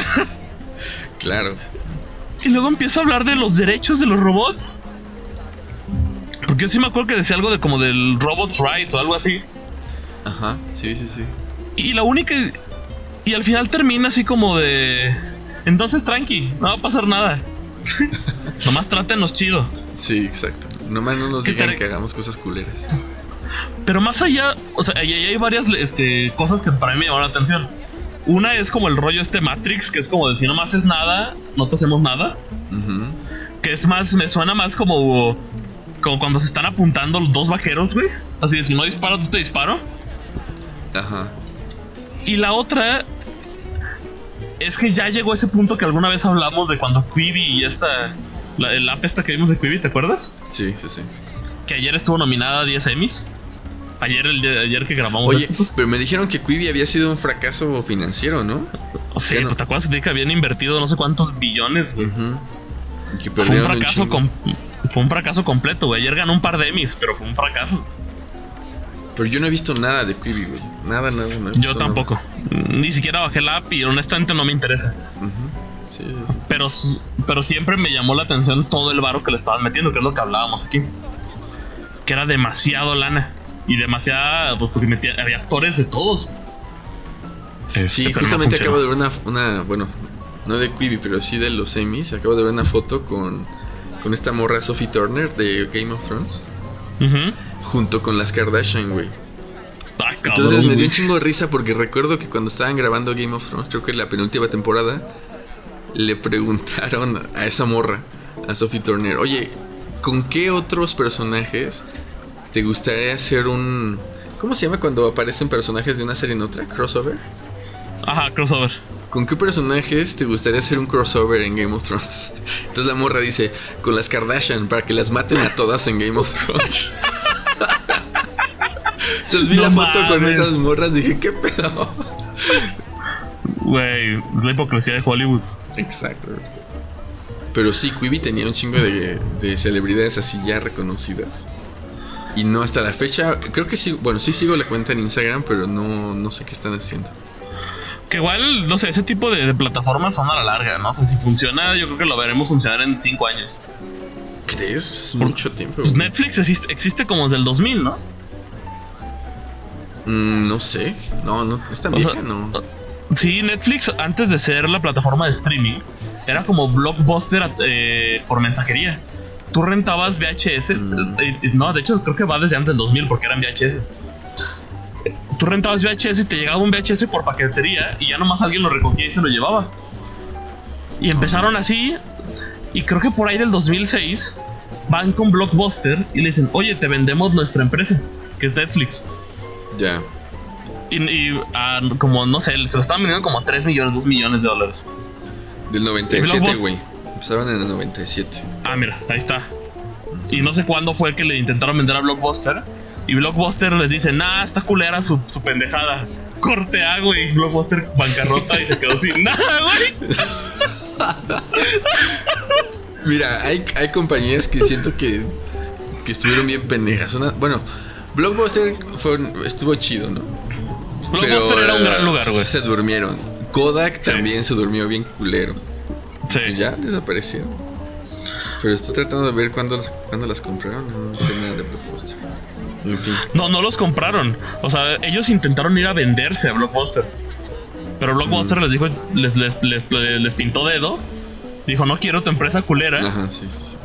claro. Y luego empieza a hablar de los derechos de los robots. Porque yo sí me acuerdo que decía algo de como del Robot's Right o algo así. Ajá, sí, sí, sí. Y la única. Y al final termina así como de. Entonces tranqui, no va a pasar nada. Nomás trátenos chido. Sí, exacto. Nomás no nos digan que hagamos cosas culeras. Pero más allá, o sea, ahí hay varias este, cosas que para mí me llaman la atención. Una es como el rollo este Matrix, que es como de si no más es nada, no te hacemos nada. Que es más, me suena más como como cuando se están apuntando los dos vaqueros, güey. Así de si no disparo, no te disparo. Ajá. Y la otra es que ya llegó ese punto que alguna vez hablamos de cuando Quibi y esta. La, el app esta que vimos de Quibi, ¿te acuerdas? Sí, sí, sí. Que ayer estuvo nominada a 10 Emmys. Ayer, el ayer que grabamos Oye, pues. pero me dijeron que Quibi había sido un fracaso financiero, ¿no? Sí, ¿te acuerdas de que habían invertido no sé cuántos billones, güey? Fue un fracaso fue un fracaso completo, güey. Ayer ganó un par de Emmys, pero fue un fracaso. Pero yo no he visto nada de Quibi, güey. Nada, nada. No yo tampoco. Ni siquiera bajé la app y honestamente no me interesa. sí, Pero, pero siempre me llamó la atención todo el varo que le estaban metiendo, que es lo que hablábamos aquí. Que era demasiado lana. Y demasiada. Pues porque había actores de todos. sí, este, justamente acabo de ver una, una. Bueno, no de Quibi, pero sí de los Emmys. Acabo de ver una foto con con esta morra Sophie Turner de Game of Thrones. Junto con las Kardashian, güey. Ah, Entonces me dio un chingo de risa porque recuerdo que cuando estaban grabando Game of Thrones, creo que la penúltima temporada, le preguntaron a esa morra, a Sophie Turner, oye, ¿con qué otros personajes te gustaría hacer un... ¿Cómo se llama cuando aparecen personajes de una serie en otra? ¿Crossover? Ajá, crossover. ¿Con qué personajes te gustaría hacer un crossover en Game of Thrones? Entonces la morra dice, con las Kardashian, para que las maten a todas en Game of Thrones. Entonces vi la foto con esas morras dije, ¿qué pedo? Güey, es la hipocresía de Hollywood. Exacto. Pero sí, Quibi tenía un chingo de, de, celebridades así ya reconocidas. Y no hasta la fecha, creo que sí, bueno, sí sigo la cuenta en Instagram, pero no, no sé qué están haciendo. Que igual, no sé, ese tipo de, plataformas son a la larga, ¿no? O sea, si funciona, yo creo que lo veremos funcionar en cinco años. ¿Crees? Mucho tiempo. Pues Netflix existe, como desde el 2000, ¿no? Mm, no sé. No, no, es tan vieja, ¿no? Sí, Netflix, antes de ser la plataforma de streaming, era como blockbuster eh, por mensajería. Tú rentabas VHS. Mm. Eh, no, de hecho, creo que va desde antes del 2000 porque eran VHS tú rentabas VHS y te llegaba un VHS por paquetería y ya nomás alguien lo recogía y se lo llevaba. Y empezaron así, y creo que por ahí del 2006 van con Blockbuster y le dicen, oye, te vendemos nuestra empresa, que es Netflix. Ya. Y, ah, como, no sé, se lo estaban vendiendo como 3 millones, 2 millones de dólares. Del 97, güey. Empezaron en el 97. Ah, mira, ahí está. Y no sé cuándo fue que le intentaron vender a Blockbuster Y Blockbuster les dice, nah, está culera su, su pendejada. Corte A, güey. Blockbuster bancarrota y se quedó sin nada, güey. Mira, hay, hay compañías que siento que, que estuvieron bien pendejas. Una- bueno, Blockbuster fue, estuvo chido, ¿no? Blockbuster era un gran lugar, güey. Se durmieron. Kodak Sí. también se durmió bien culero. Sí. Ya desaparecieron. Pero estoy tratando de ver cuándo, cuándo las compraron. No sé nada de Blockbuster. En fin. No, no los compraron. O sea, ellos intentaron ir a venderse a Blockbuster. Pero Blockbuster Mm. les dijo, les, les, les, les pintó dedo. Dijo, no quiero tu empresa culera. Ajá, sí, sí.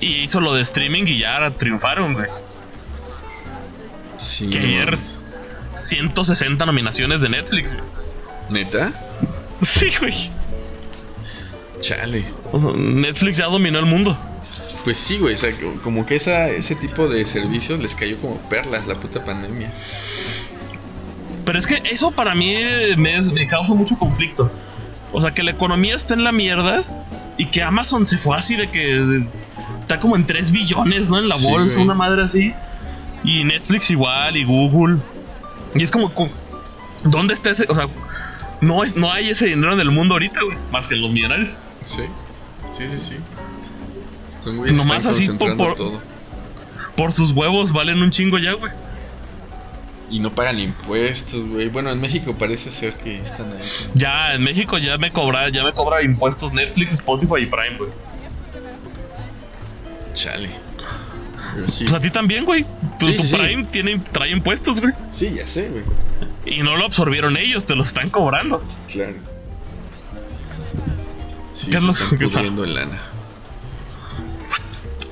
Y hizo lo de streaming y ya triunfaron, güey. Sí, Que ayer mames. 160 nominaciones de Netflix. ¿Neta? Sí, güey. Chale. O sea, Netflix ya dominó el mundo. Pues sí, güey. O sea, como que esa, ese tipo de servicios les cayó como perlas la puta pandemia. Pero es que eso para mí me, me causa mucho conflicto. O sea, que la economía está en la mierda y que Amazon se fue así de que está como en 3 billones, ¿no? En la Sí, bolsa, güey. una madre así. Y Netflix igual, y Google. Y es como, co- ¿dónde está ese? O sea, no, es, no hay ese dinero en el mundo ahorita, güey, más que en los millonarios. Sí. Sí, sí, sí. Son güeyes Nomás así por- por- todo. Por sus huevos valen un chingo ya, güey. Y no pagan impuestos, güey. Bueno, en México parece ser que están ahí. Ya en México ya me cobra, ya me cobra impuestos Netflix, Spotify y Prime, güey. Chale. Pero sí. Pues a ti también, güey. Tu, Sí, tu sí, sí. Prime tiene, trae impuestos, güey. Sí, ya sé, güey. Y no lo absorbieron ellos, te lo están cobrando. Claro. Sí, ¿Qué es lo que- pudriendo en lana.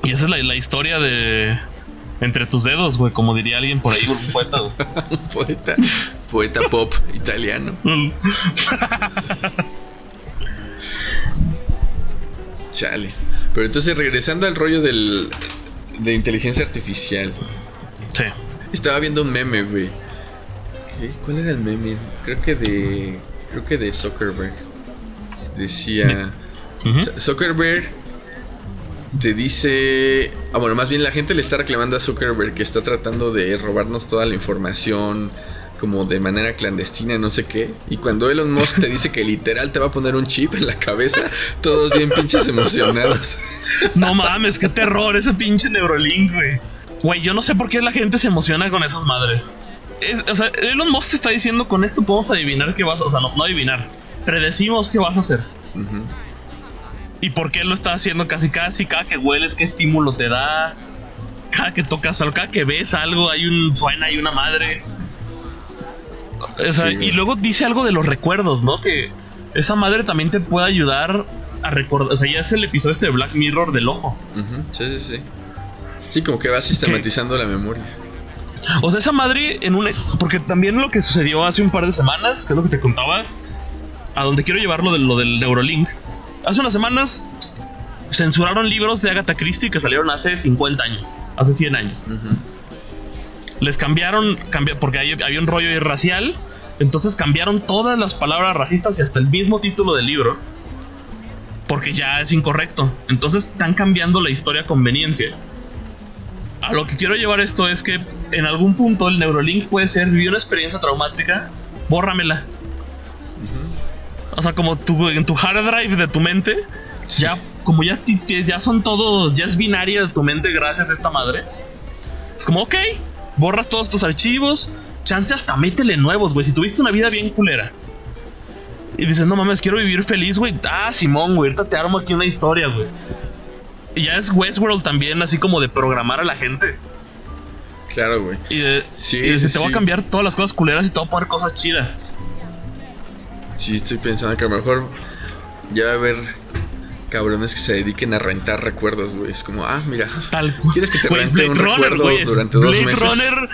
Y esa es la, la historia de. Entre tus dedos, güey, como diría alguien por ahí, un poeta, güey. Un poeta, poeta pop italiano. Chale. Pero entonces, regresando al rollo del, de inteligencia artificial. Sí. Estaba viendo un meme, güey. ¿Qué? ¿Cuál era el meme? Creo que de. Creo que de Zuckerberg. Decía. Zuckerberg te dice. Ah, bueno, más bien la gente le está reclamando a Zuckerberg que está tratando de robarnos toda la información como de manera clandestina, no sé qué. Y cuando Elon Musk te dice que literal te va a poner un chip en la cabeza, todos bien pinches emocionados. No mames, qué terror ese pinche Neurolink, güey. Güey, yo no sé por qué la gente se emociona con esas madres. Es- o sea, Elon Musk te está diciendo con esto podemos adivinar qué vas a... O sea, no, no adivinar. Predecimos qué vas a hacer. ¿Y por qué lo está haciendo casi casi? Cada que hueles, qué estímulo te da. Cada que tocas algo, cada que ves algo, hay un suena, hay una madre. O sea, Sí, y luego dice algo de los recuerdos, ¿no? Que esa madre también te puede ayudar a recordar. O sea, ya es el episodio este de Black Mirror del ojo. Sí, sí, sí. Sí, como que va sistematizando la memoria. O sea, esa madre en un... Porque también lo que sucedió hace un par de semanas, que es lo que te contaba, a donde quiero llevarlo de lo del Neurolink. Hace unas semanas censuraron libros de Agatha Christie que salieron hace 50 años, hace 100 años. Les cambiaron, cambia- porque había un rollo irracial, entonces cambiaron todas las palabras racistas y hasta el mismo título del libro, porque ya es incorrecto. Entonces están cambiando la historia a conveniencia. A lo que quiero llevar esto es que en algún punto el Neurolink puede ser vivir una experiencia traumática, bórramela. O sea, como tu, en tu hard drive de tu mente, ya, como ya, ya son todos, ya es binaria de tu mente gracias a esta madre. Es como, ok, borras todos tus archivos, chance hasta métele nuevos, güey. Si tuviste una vida bien culera. Y dices, no mames, quiero vivir feliz, güey. Ah, Simón, güey, ahorita te armo aquí una historia, güey. Y ya es Westworld también, así como de programar a la gente. Claro, güey. Y de, Sí, y de, sí, te voy a cambiar todas las cosas culeras y te voy a poner cosas chidas. Sí, estoy pensando que a lo mejor ya va a haber cabrones que se dediquen a rentar recuerdos, güey. Es como, ah, mira, Tal cual. ¿Quieres que te Güey, rente un recuerdo durante dos meses? Runner.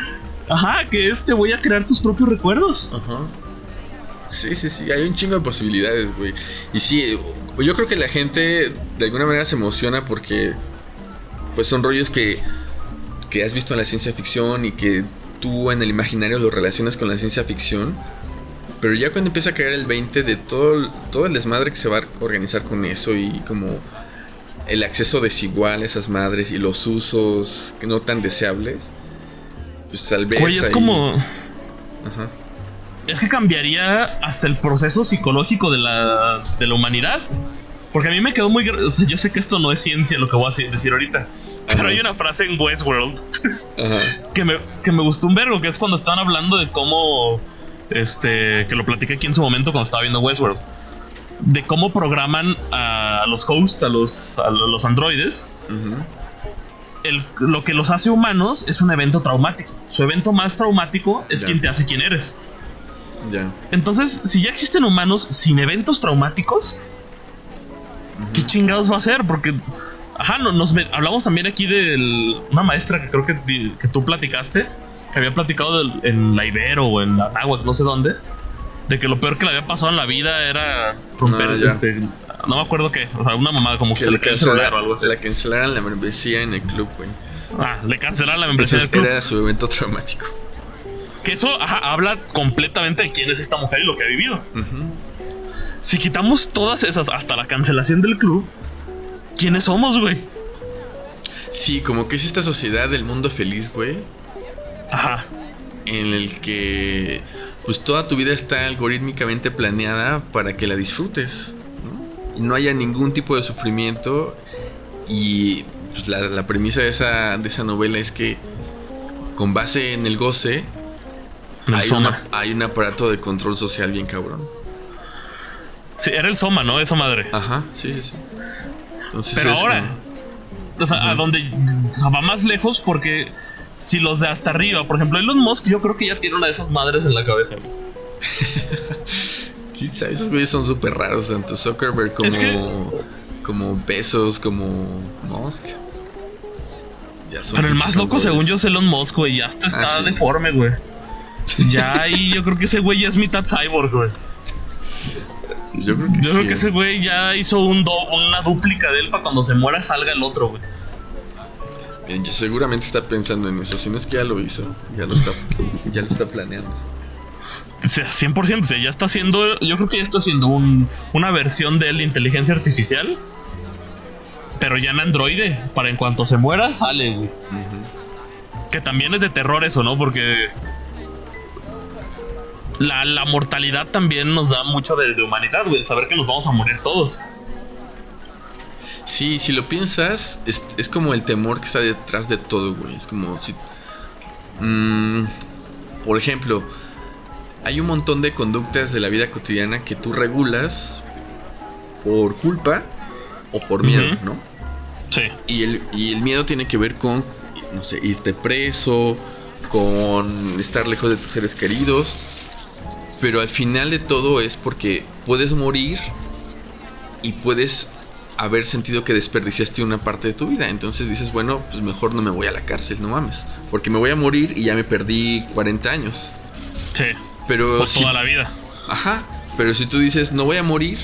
Ajá, que es te voy a crear tus propios recuerdos. Ajá. Sí, sí, sí, hay un chingo de posibilidades, güey. Y sí, yo creo que la gente de alguna manera se emociona porque pues son rollos que, que has visto en la ciencia ficción y que tú en el imaginario lo relacionas con la ciencia ficción. Pero ya cuando empieza a caer el 20 de todo, el- todo el desmadre que se va a organizar con eso y como el acceso desigual a esas madres y los usos no tan deseables, pues tal vez. Güey, es como. Ajá. Es que cambiaría hasta el proceso psicológico de la, de la humanidad. Porque a mí me quedó muy. yo sé que esto no es ciencia lo que voy a decir ahorita. Pero hay una frase en Westworld que, me, que me gustó un vergo, que es cuando estaban hablando de cómo. Este. Que lo platiqué aquí en su momento cuando estaba viendo Westworld. De cómo programan a los hosts, a los, a los androides. lo que los hace humanos es un evento traumático. Su evento más traumático es quien te hace quien eres. Entonces, si ya existen humanos sin eventos traumáticos, ¿qué chingados va a ser? Porque, ajá, nos hablamos también aquí de una maestra que creo que, que tú platicaste, que había platicado en la Ibero o en la Agua, no sé dónde, de que lo peor que le había pasado en la vida era romper no, este. No me acuerdo qué, o sea, una mamá como que, se le cancelaron o algo así. La cancelaron la membresía en el club, güey. Ah, le cancelaron la membresía del club. Era su evento traumático. Que eso habla completamente de quién es esta mujer y lo que ha vivido. Si quitamos todas esas hasta la cancelación del club, ¿quiénes somos, güey? Sí, como que es esta sociedad del mundo feliz, güey. Ajá. En el que pues toda tu vida está algorítmicamente planeada para que la disfrutes. ¿no? no haya ningún tipo de sufrimiento. Y pues, la, premisa de esa, de esa novela es que con base en el goce hay, hay, un aparato de control social bien cabrón. Sí, era el Soma, ¿no? Esa madre. Ajá, sí, sí, sí. Pero ahora, o sea, a donde va más lejos porque si los de hasta arriba, por ejemplo, Elon Musk, yo creo que ya tiene una de esas madres en la cabeza. Quizá esos güeyes son súper raros, tanto Zuckerberg como, como Besos, como Musk. Pero el más loco, según yo, es Elon Musk, güey. Ya hasta está ah, deforme, güey. Ya ahí yo creo que ese güey ya es mitad cyborg, güey. Yo creo que, yo creo que ese güey ya hizo un una dúplica de él para cuando se muera salga el otro, güey. Bien, yo seguramente está pensando en eso. Si no es que ya lo hizo, ya lo está, ya lo está planeando. O sea, 100%, o sea, ya está haciendo, yo creo que ya está haciendo un, una versión de él de inteligencia artificial. Pero ya en androide, para en cuanto se muera, sale, güey. Que también es de terror eso, ¿no? Porque la, mortalidad también nos da mucho de, humanidad, güey. Saber que nos vamos a morir todos. Sí, si lo piensas, es, como el temor que está detrás de todo, güey. Es como si. Mm, por ejemplo, hay un montón de conductas de la vida cotidiana que tú regulas por culpa o por miedo, ¿no? Sí. Y el, y el miedo tiene que ver con, no sé, irte preso, con estar lejos de tus seres queridos. Pero al final de todo es porque puedes morir y puedes haber sentido que desperdiciaste una parte de tu vida. Entonces dices, bueno, pues mejor no me voy a la cárcel, no mames. Porque me voy a morir y ya me perdí 40 años. Sí. Pero toda la vida. Ajá. Pero si tú dices, no voy a morir,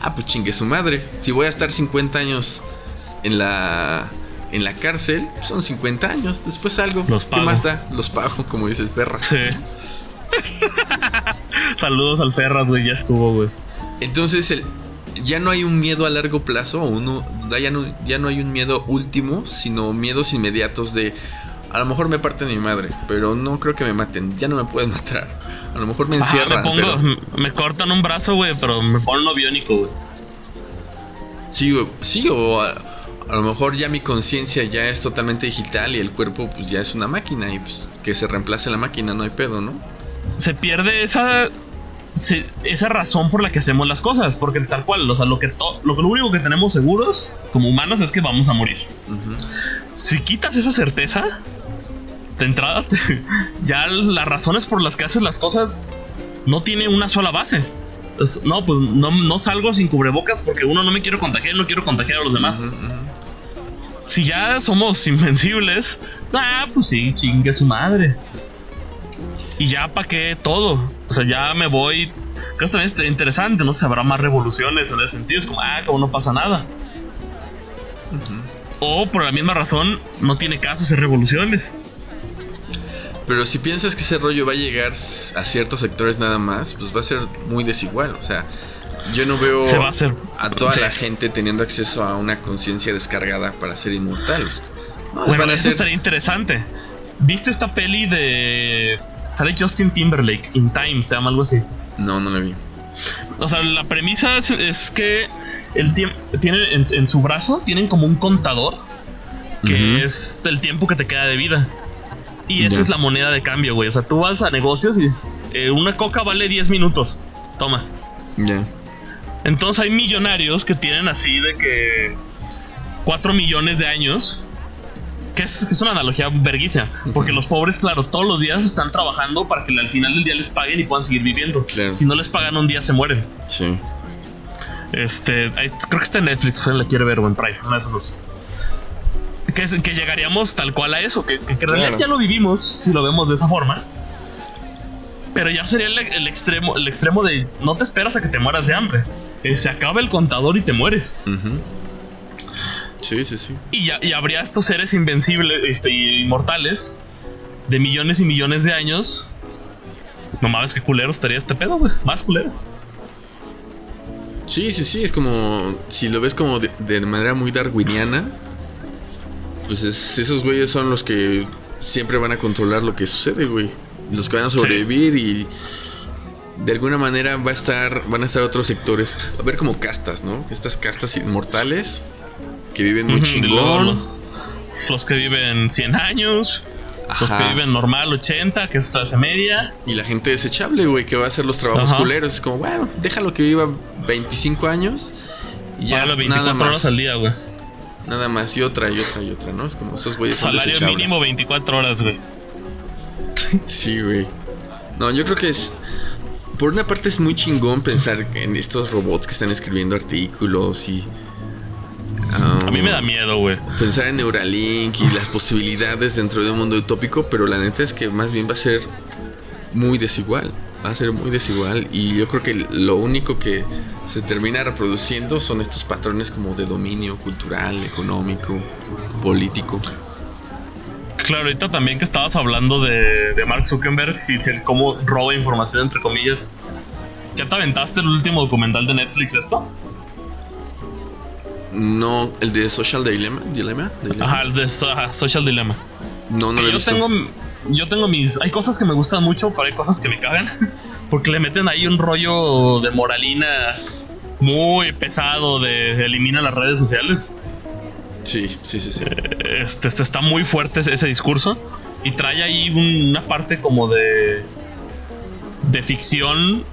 ah, pues chingue su madre. Si voy a estar 50 años en la en la cárcel, son 50 años. Después algo. Los pago. ¿Qué más da? Los pago, como dice el perra. Sí. Saludos al Ferras, güey, ya estuvo, güey. Entonces, el, ya no hay un miedo a largo plazo, uno, ya, no, ya no hay un miedo último, sino miedos inmediatos de. A lo mejor me parten mi madre, pero no creo que me maten. Ya no me pueden matar. A lo mejor me encierran. me, me cortan un brazo, güey, pero me ponen un biónico, güey. Sí, sí, o a, a, lo mejor ya mi conciencia ya es totalmente digital y el cuerpo pues ya es una máquina y pues que se reemplace la máquina, no hay pedo, ¿no? se pierde esa esa razón por la que hacemos las cosas, porque tal cual, o sea, lo que lo, único que tenemos seguros como humanos es que vamos a morir. Si quitas esa certeza de entrada, ya las razones por las que haces las cosas no tiene una sola base. no, pues no, salgo sin cubrebocas porque uno no me quiero contagiar, no quiero contagiar a los demás. Si ya somos invencibles, ah, pues sí, chingue su madre y ya para qué todo. O sea, ya me voy. Creo que también es interesante, ¿no? Se habrá más revoluciones en ese sentido. Es como, ah, como no pasa nada. O por la misma razón, no tiene caso hacer revoluciones. Pero si piensas que ese rollo va a llegar a ciertos sectores nada más, pues va a ser muy desigual. O sea, yo no veo a, toda la gente teniendo acceso a una conciencia descargada para ser inmortal. bueno, eso estaría interesante. ¿Viste esta peli de. Sale Justin Timberlake, In Time, se llama algo así? No, no la vi. O sea, la premisa es, que tiene en, su brazo tienen como un contador que es el tiempo que te queda de vida. Y esa es la moneda de cambio, güey. O sea, tú vas a negocios y eh, una coca vale 10 minutos. Toma. Ya. Entonces hay millonarios que tienen así de que 4 millones de años. Que es, una analogía verguísima. Porque los pobres, claro, todos los días están trabajando para que al final del día les paguen y puedan seguir viviendo. Si no les pagan un día, se mueren. Sí. Este, creo que está en Netflix, si la quiere ver o en Prime, una de esas dos que, llegaríamos tal cual a eso, que, que, realidad ya lo vivimos si lo vemos de esa forma. Pero ya sería el, extremo, el extremo de no te esperas a que te mueras de hambre. Eh, se acaba el contador y te mueres. Sí, sí, sí. Y ya y habría estos seres invencibles, este, inmortales, de millones y millones de años. No mames, qué culero estaría este pedo, güey. Más culero. Sí, sí, sí. Es como. Si lo ves como de, de manera muy darwiniana pues esos güeyes son los que siempre van a controlar lo que sucede, güey. Los que van a sobrevivir y de alguna manera va a estar, van a estar otros sectores. A haber como castas, ¿no? Estas castas inmortales que viven muy chingón. Los que viven 100 años. Los que viven normal 80, que es clase media. Y la gente desechable, güey, que va a hacer los trabajos culeros. Es como, bueno, déjalo que viva 25 años. Y ya, 24 nada horas al día, güey. Nada más, y otra, y otra, y otra, ¿no? Es como esos güeyes Salario mínimo 24 horas, güey. Sí, güey. No, yo creo que es. Por una parte es muy chingón pensar en estos robots que están escribiendo artículos y. a mí me da miedo, güey. Pensar en Neuralink y las posibilidades dentro de un mundo utópico, pero la neta es que más bien va a ser muy desigual va a ser muy desigual y yo creo que lo único que se termina reproduciendo son estos patrones como de dominio cultural, económico, político. Claro, ahorita también que estabas hablando de, Mark Zuckerberg y de cómo roba información entre comillas. ¿Ya te aventaste el último documental de Netflix esto? No, el de Social Dilemma. ¿Dilema? Ajá, el de Social Dilemma. No, no lo he yo Tengo, yo tengo mis. Hay cosas que me gustan mucho, pero hay cosas que me cagan. Porque le meten ahí un rollo de moralina muy pesado de elimina las redes sociales. Sí, sí, sí, sí. Este, este está muy fuerte ese, discurso. Y trae ahí una parte como de. de ficción.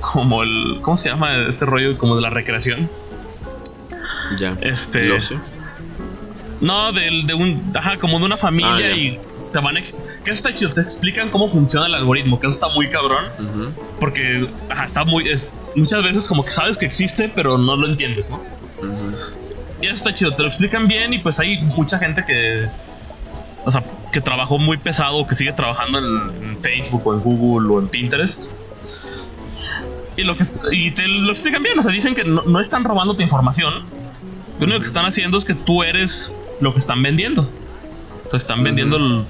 Como el. ¿Cómo se llama este rollo? Como de la recreación. Ya. Este. Lo sé. No, de, de un. Ajá, como de una familia ah, y te van a. Que eso está chido, te explican cómo funciona el algoritmo, que eso está muy cabrón. Porque, ajá, está muy. Es, muchas veces como que sabes que existe, pero no lo entiendes, ¿no? Y eso está chido, te lo explican bien y pues hay mucha gente que. O sea, que trabajó muy pesado, que sigue trabajando en, Facebook o en Google o en Pinterest. Y, lo que, y te lo explican bien, o sea, dicen que no, están robando tu información. Lo único que están haciendo es que tú eres lo que están vendiendo. Entonces están vendiendo el,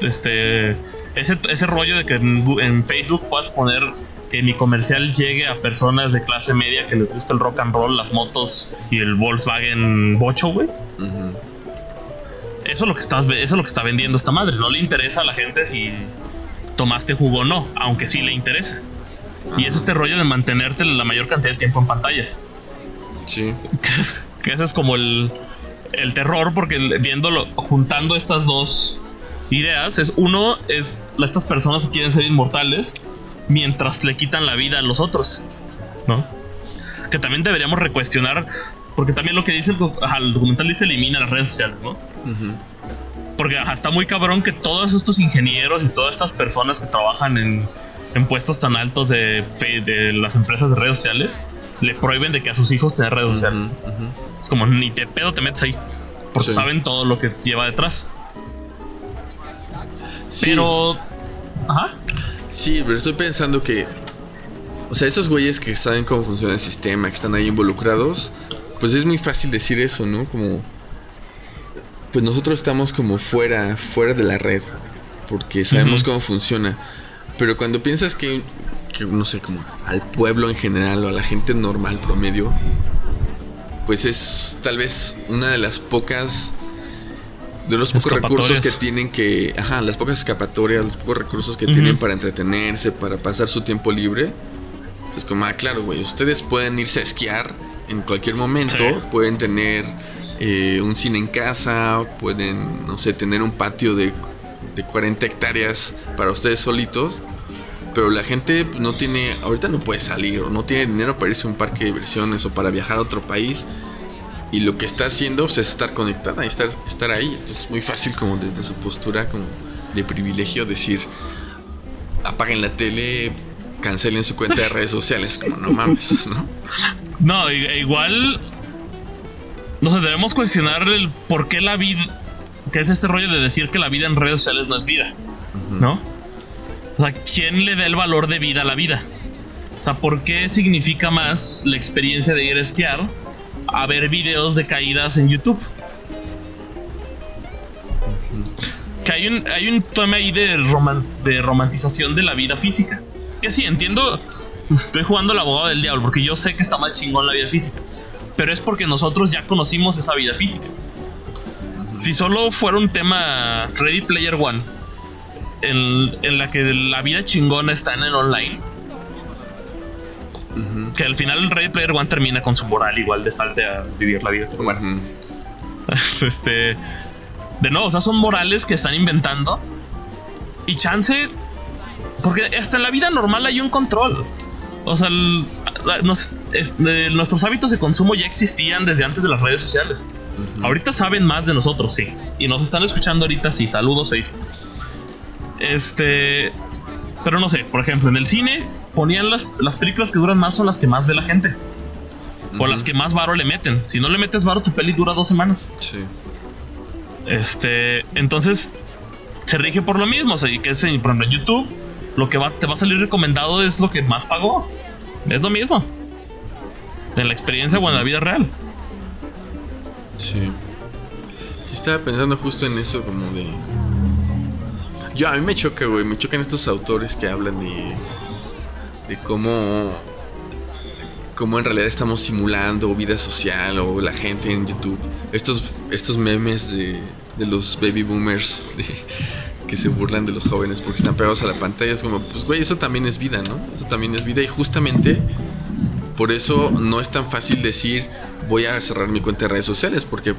este ese, ese rollo de que en, Facebook puedas poner que mi comercial llegue a personas de clase media que les gusta el rock and roll, las motos y el Volkswagen Bocho, güey. Eso es lo que estás, eso es lo que está vendiendo esta madre. No le interesa a la gente si tomaste jugo o no, aunque sí le interesa. Y es este rollo de mantenerte la mayor cantidad de tiempo en pantallas. Sí. Que, ese es como el, el terror, porque viéndolo, juntando estas dos ideas es uno es estas personas que quieren ser inmortales mientras le quitan la vida a los otros, ¿no? Que también deberíamos recuestionar, porque también lo que dice el, documental dice elimina las redes sociales, ¿no? Porque está muy cabrón que todos estos ingenieros y todas estas personas que trabajan en, en puestos tan altos de, de las empresas de redes sociales le prohíben de que a sus hijos tengan redes sociales. Es como ni te pedo te metes ahí, porque saben todo lo que lleva detrás. Pero. Ajá. Sí, pero estoy pensando que. O sea, esos güeyes que saben cómo funciona el sistema, que están ahí involucrados, pues es muy fácil decir eso, ¿no? Como. Pues nosotros estamos como fuera, fuera de la red, porque sabemos cómo funciona. Pero cuando piensas que, que, no sé, como al pueblo en general o a la gente normal promedio, pues es tal vez una de las pocas de los pocos recursos que tienen que, ajá, las pocas escapatorias, los pocos recursos que tienen para entretenerse, para pasar su tiempo libre. Es como, ah, claro, güey, ustedes pueden irse a esquiar en cualquier momento, pueden tener eh, un cine en casa, pueden, no sé, tener un patio de, de 40 hectáreas para ustedes solitos. Pero la gente no tiene, ahorita no puede salir o no tiene dinero para irse a un parque de diversiones o para viajar a otro país. Y lo que está haciendo pues, es estar conectada y estar, estar ahí. Entonces es muy fácil como desde su postura como de privilegio decir, apaguen la tele, cancelen su cuenta de redes sociales, como no mames, ¿no? No, igual debemos cuestionar el por qué la vida, que es este rollo de decir que la vida en redes sociales no es vida, ¿no? O sea, ¿quién le da el valor de vida a la vida? O sea, ¿por qué significa más la experiencia de ir a esquiar a ver videos de caídas en YouTube? Que hay un, hay un tema ahí de, de romantización de la vida física. Que sí, entiendo, estoy jugando al abogado del diablo, porque yo sé que está más chingón la vida física. Pero es porque nosotros ya conocimos esa vida física. Si solo fuera un tema Ready Player One, en, la que la vida chingona está en el online. Que al final Ready Player One termina con su moral igual de salte a vivir la vida. bueno. este. De nuevo, o sea, son morales que están inventando. Y chance. Porque hasta en la vida normal hay un control. O sea, nuestros hábitos de consumo ya existían desde antes de las redes sociales. Ahorita saben más de nosotros, sí. Y nos están escuchando ahorita, sí. Saludos, Facebook. Este. Pero no sé, por ejemplo, en el cine ponían las, las películas que duran más son las que más ve la gente. O las que más varo le meten. Si no le metes varo, tu peli dura dos semanas. Sí. Este. Entonces. Se rige por lo mismo. O sea, que es, por ejemplo, en YouTube. Lo que va, te va a salir recomendado es lo que más pagó. Es lo mismo. En la experiencia o en la vida real. Sí. Sí, estaba pensando justo en eso, como de yo, a mí me choca, güey. Me chocan estos autores que hablan de. de cómo. cómo en realidad estamos simulando vida social o la gente en YouTube. Estos, estos memes de, de los baby boomers que se burlan de los jóvenes porque están pegados a la pantalla. Es como, pues, güey, eso también es vida, ¿no? Eso también es vida. Y justamente por eso no es tan fácil decir voy a cerrar mi cuenta de redes sociales porque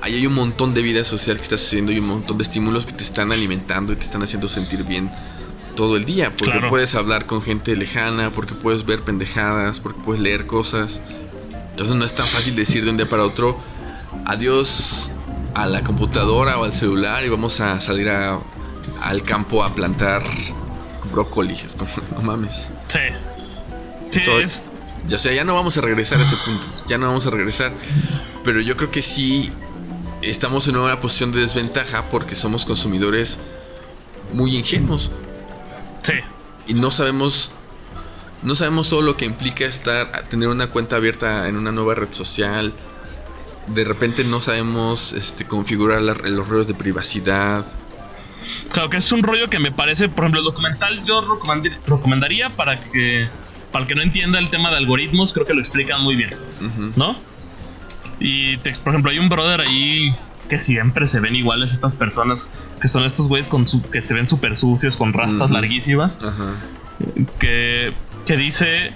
ahí hay un montón de vida social que está sucediendo y un montón de estímulos que te están alimentando y te están haciendo sentir bien todo el día. Porque puedes hablar con gente lejana, porque puedes ver pendejadas, porque puedes leer cosas. Entonces no es tan fácil decir de un día para otro adiós a la computadora o al celular y vamos a salir al campo a plantar brócoli. Es como, no mames. Sí. Sí, Ya, o sea, ya no vamos a regresar a ese punto. Ya no vamos a regresar. Pero yo creo que sí estamos en una posición de desventaja porque somos consumidores muy ingenuos. Sí. Y no sabemos no sabemos todo lo que implica estar tener una cuenta abierta en una nueva red social. De repente no sabemos este, configurar los rollos de privacidad. Claro que es un rollo que me parece, por ejemplo, el documental yo recomendaría para que para el que no entienda el tema de algoritmos, creo que lo explican muy bien, ¿no? Y, por ejemplo, hay un brother ahí que siempre se ven iguales estas personas, que son estos güeyes con su, que se ven súper sucios, con rastas larguísimas, Que, que dice,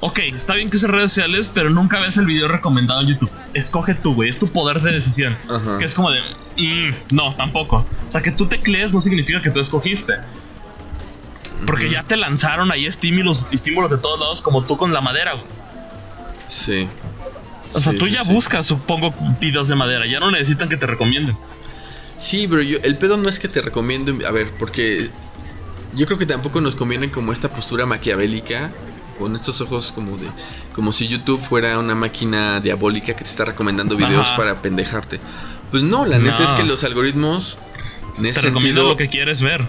ok, está bien que uses redes sociales, pero nunca ves el video recomendado en YouTube. Escoge tú, güey, es tu poder de decisión. Que es como de, mm, no, tampoco. O sea, que tú teclees no significa que tú escogiste. Porque ya te lanzaron ahí estímulos, estímulos de todos lados, como tú con la madera, güey. Sí. O sea, tú ya buscas, supongo, videos de madera. Ya no necesitan que te recomienden. Sí, pero yo, el pedo no es que te recomienden. A ver, porque yo creo que tampoco nos conviene como esta postura maquiavélica. Con estos ojos como de. Como si YouTube fuera una máquina diabólica que te está recomendando videos para pendejarte. Pues no, la neta es que los algoritmos. En ese te sentido, lo que quieres ver.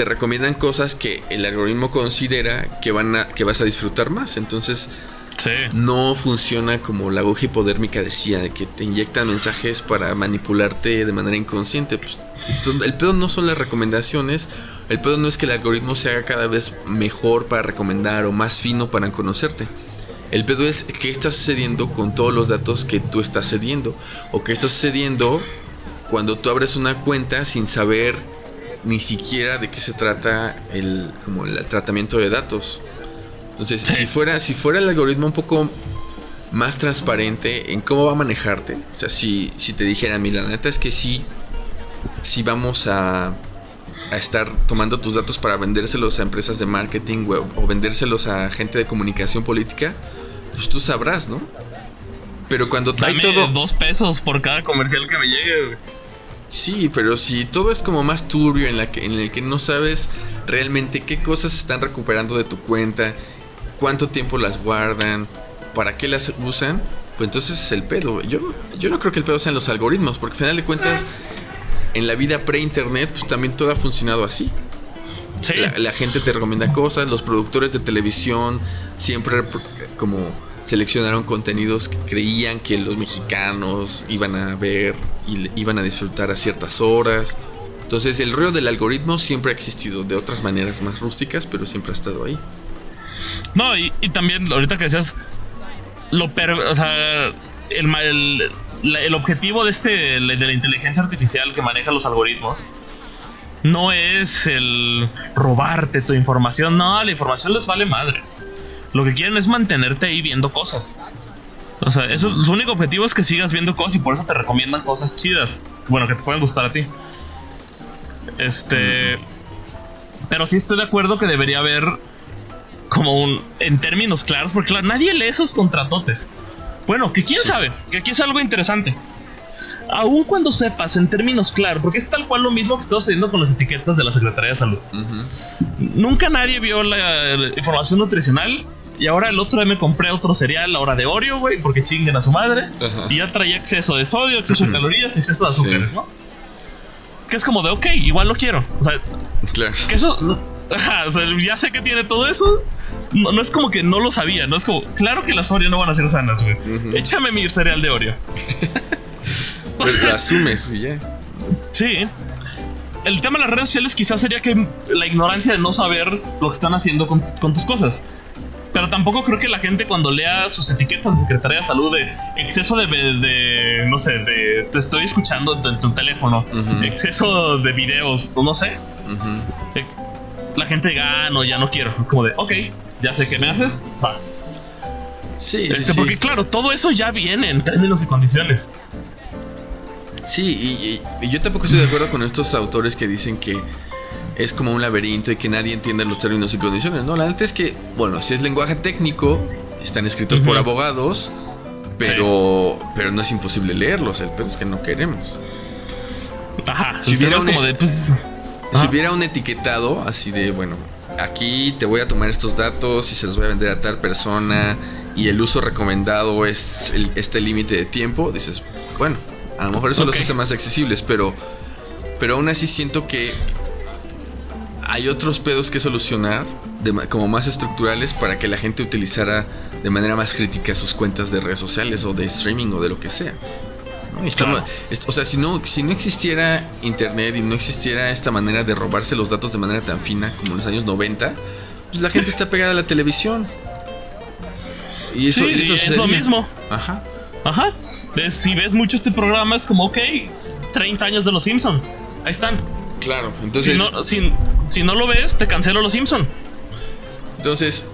Te recomiendan cosas que el algoritmo considera que van a, que vas a disfrutar más. Entonces no funciona como la aguja hipodérmica decía, de que te inyectan mensajes para manipularte de manera inconsciente. Pues, el pedo no son las recomendaciones, el pedo no es que el algoritmo se haga cada vez mejor para recomendar o más fino para conocerte. El pedo es qué está sucediendo con todos los datos que tú estás cediendo o qué está sucediendo cuando tú abres una cuenta sin saber ni siquiera de qué se trata el, como el tratamiento de datos. Entonces, si fuera, si fuera el algoritmo un poco más transparente en cómo va a manejarte, o sea, si, si te dijera, mira, la neta es que sí, sí vamos a, a estar tomando tus datos para vendérselos a empresas de marketing o, o vendérselos a gente de comunicación política, pues tú sabrás, ¿no? Pero cuando Dame hay todo. dos pesos por cada comercial que me llegue, güey. Sí, pero si todo es como más turbio en, la que, en el que no sabes realmente qué cosas están recuperando de tu cuenta, cuánto tiempo las guardan, para qué las usan, pues entonces es el pedo. Yo, yo no creo que el pedo sean los algoritmos, porque al final de cuentas, en la vida pre-internet, pues también todo ha funcionado así. Sí. La, la gente te recomienda cosas, los productores de televisión siempre como seleccionaron contenidos que creían que los mexicanos iban a ver y iban a disfrutar a ciertas horas. Entonces el rollo del algoritmo siempre ha existido de otras maneras más rústicas, pero siempre ha estado ahí. No, y, también ahorita que decías lo per, o sea, el, el, el objetivo de este de la inteligencia artificial que maneja los algoritmos no es el robarte tu información, no, la información les vale madre. Lo que quieren es mantenerte ahí viendo cosas. O sea, eso, su único objetivo es que sigas viendo cosas y por eso te recomiendan cosas chidas. Bueno, que te pueden gustar a ti. Este. Pero sí estoy de acuerdo que debería haber como un. en términos claros, porque claro, nadie lee esos contratotes. Bueno, que quién Sí. sabe, que aquí es algo interesante. Aún cuando sepas en términos claros, porque es tal cual lo mismo que está sucediendo con las etiquetas de la Secretaría de Salud. Nunca nadie vio la, la información nutricional. Y ahora el otro día me compré otro cereal, ahora de Oreo, güey, porque chinguen a su madre. Ajá. Y ya traía exceso de sodio, exceso de calorías, exceso de azúcares, Sí. ¿no? Que es como de, ok, igual lo quiero. O sea, Claro. que eso. ajá, o sea, ya sé que tiene todo eso. No, no es como que no lo sabía, no es como, claro que las Oreo no van a ser sanas, güey. Échame mi cereal de Oreo. Pero lo asumes y ya. Sí. El tema de las redes sociales quizás sería que la ignorancia de no saber lo que están haciendo con, con tus cosas. Pero tampoco creo que la gente cuando lea sus etiquetas de Secretaría de Salud de exceso de, de- no sé, de te estoy escuchando en tu teléfono, exceso de videos, no sé, eh, la gente diga, ah, no, ya no quiero. Es como de, ok, ya sé qué me haces, va. Sí, sí, Este, sí. Porque claro, todo eso ya viene en términos y condiciones. Sí, y, y- y yo tampoco estoy de acuerdo con estos autores que dicen que es como un laberinto y que nadie entiende los términos y condiciones. No, la neta es que, bueno, si es lenguaje técnico, están escritos por abogados, pero, pero no es imposible leerlos. El pedo es que no queremos. Ajá, Si hubiera un- como de, pues, Si hubiera un etiquetado así de, bueno, aquí te voy a tomar estos datos y se los voy a vender a tal persona y el uso recomendado es el- este límite de tiempo, dices, bueno, a lo mejor eso los hace más accesibles, pero, pero aún así siento que hay otros pedos que solucionar, de como más estructurales, para que la gente utilizara de manera más crítica sus cuentas de redes sociales o de streaming o de lo que sea. ¿no? Y estamos- Claro. est- o sea, si no, si no existiera internet y no existiera esta manera de robarse los datos de manera tan fina como en los años 90, pues la gente está pegada a la televisión. Y eso, sí, y eso y es lo mismo. Ajá. Ajá. Ves- si ves mucho este programa, es como, ok, 30 años de los Simpson. Ahí están. Claro. Si Entonces, no, si, si no lo ves, te cancelo los Simpson. entonces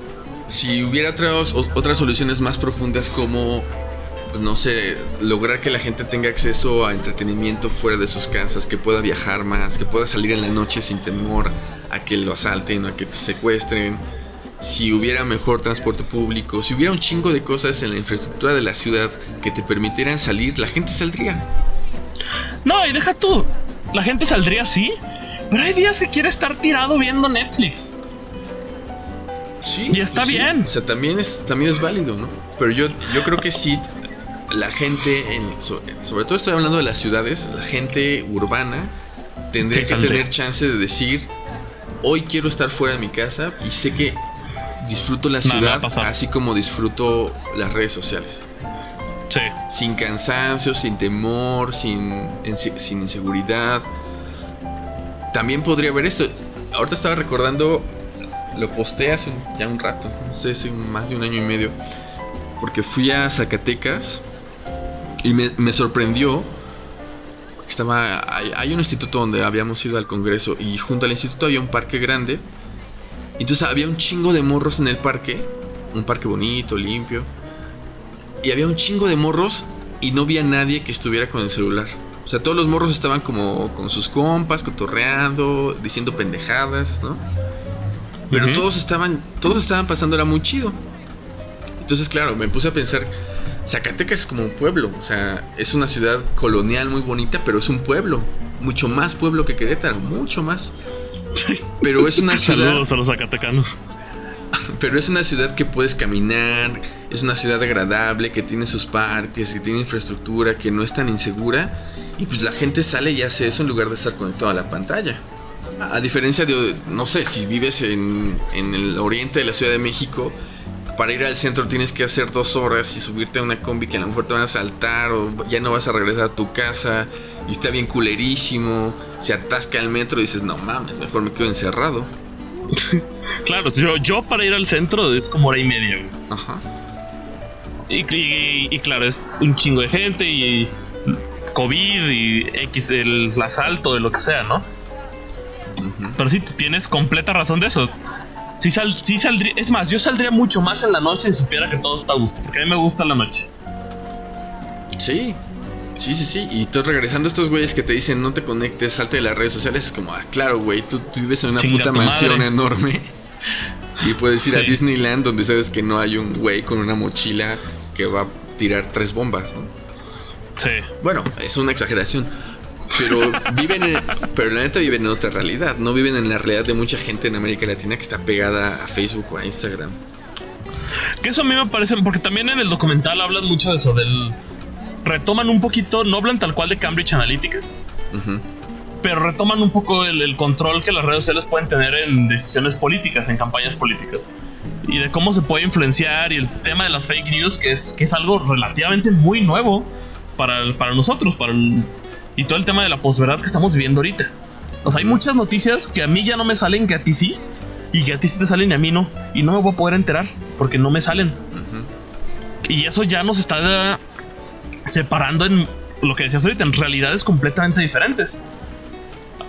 si hubiera otras, otras soluciones más profundas como, pues, no sé, lograr que la gente tenga acceso a entretenimiento fuera de sus casas, que pueda viajar más, que pueda salir en la noche sin temor a que lo asalten o a que te secuestren. Si hubiera mejor transporte público, si hubiera un chingo de cosas en la infraestructura de la ciudad que te permitieran salir, la gente saldría. No, y deja tú. La gente saldría así. Pero hay días que quiere estar tirado viendo Netflix. Sí. Y está sí. bien. O sea, también es, también es válido, ¿no? Pero yo, yo creo que sí, la gente, en- so- sobre todo estoy hablando de las ciudades, la gente urbana tendría Sí, que saldría. tener chance de decir, hoy quiero estar fuera de mi casa y sé que disfruto la no ciudad así como disfruto las redes sociales. Sí. Sin cansancio, sin temor, sin, sin inseguridad. También podría haber esto. Ahorita estaba recordando, lo posté hace ya un rato, no sé, hace más de un año y medio, porque fui a Zacatecas y me, me sorprendió. estaba. Hay, un instituto donde habíamos ido al congreso y junto al instituto había un parque grande. Entonces había un chingo de morros en el parque. Un parque bonito, limpio. Y había un chingo de morros y no había nadie que estuviera con el celular. O sea, todos los morros estaban como con sus compas, cotorreando, diciendo pendejadas, ¿no? Pero todos estaban, todos estaban pasando, era muy chido. Entonces, claro, me puse a pensar, Zacatecas es como un pueblo, o sea, es una ciudad colonial muy bonita, pero es un pueblo, mucho más pueblo que Querétaro, mucho más. Pero es una ciudad. Saludos a los zacatecanos. Pero es una ciudad que puedes caminar, es una ciudad agradable, que tiene sus parques, que tiene infraestructura, que no es tan insegura. Y pues la gente sale y hace eso en lugar de estar conectado a la pantalla. A diferencia de, no sé, si vives en, en el oriente de la Ciudad de México, para ir al centro tienes que hacer dos horas y subirte a una combi que a lo mejor te van a saltar o ya no vas a regresar a tu casa y está bien culerísimo, se atasca el metro y dices, no mames, mejor me quedo encerrado. claro, yo, yo para ir al centro es como hora y media. Ajá. Y, y, claro, es un chingo de gente y COVID y X, el asalto, de lo que sea, ¿no? Pero sí, tienes completa razón de eso. Sí, sal, sí saldría. Es más, yo saldría mucho más en la noche si supiera que todo está a gusto. Porque a mí me gusta la noche. Sí. Sí, sí, sí. Y tú regresando a estos güeyes que te dicen no te conectes, salte de las redes sociales. Es como, ah, claro, güey, tú, vives en una puta mansión enorme. Y puedes ir a Disneyland donde sabes que no hay un güey con una mochila que va a tirar tres bombas, ¿no? Sí. Bueno, es una exageración. Pero viven en, pero la neta viven en otra realidad, no viven en la realidad de mucha gente en América Latina que está pegada a Facebook o a Instagram. Que eso a mí me parece, porque también en el documental hablan mucho de eso, del retoman un poquito, no hablan tal cual de Cambridge Analytica, pero retoman un poco el, control que las redes sociales pueden tener en decisiones políticas, en campañas políticas, y de cómo se puede influenciar y el tema de las fake news, que es, que es algo relativamente muy nuevo para, para nosotros, para el, y todo el tema de la posverdad que estamos viviendo ahorita. O sea, hay muchas noticias que a mí ya no me salen, que a ti sí, y que a ti sí te salen y a mí no. Y no me voy a poder enterar porque no me salen. Y eso ya nos está separando en lo que decías ahorita, en realidades completamente diferentes.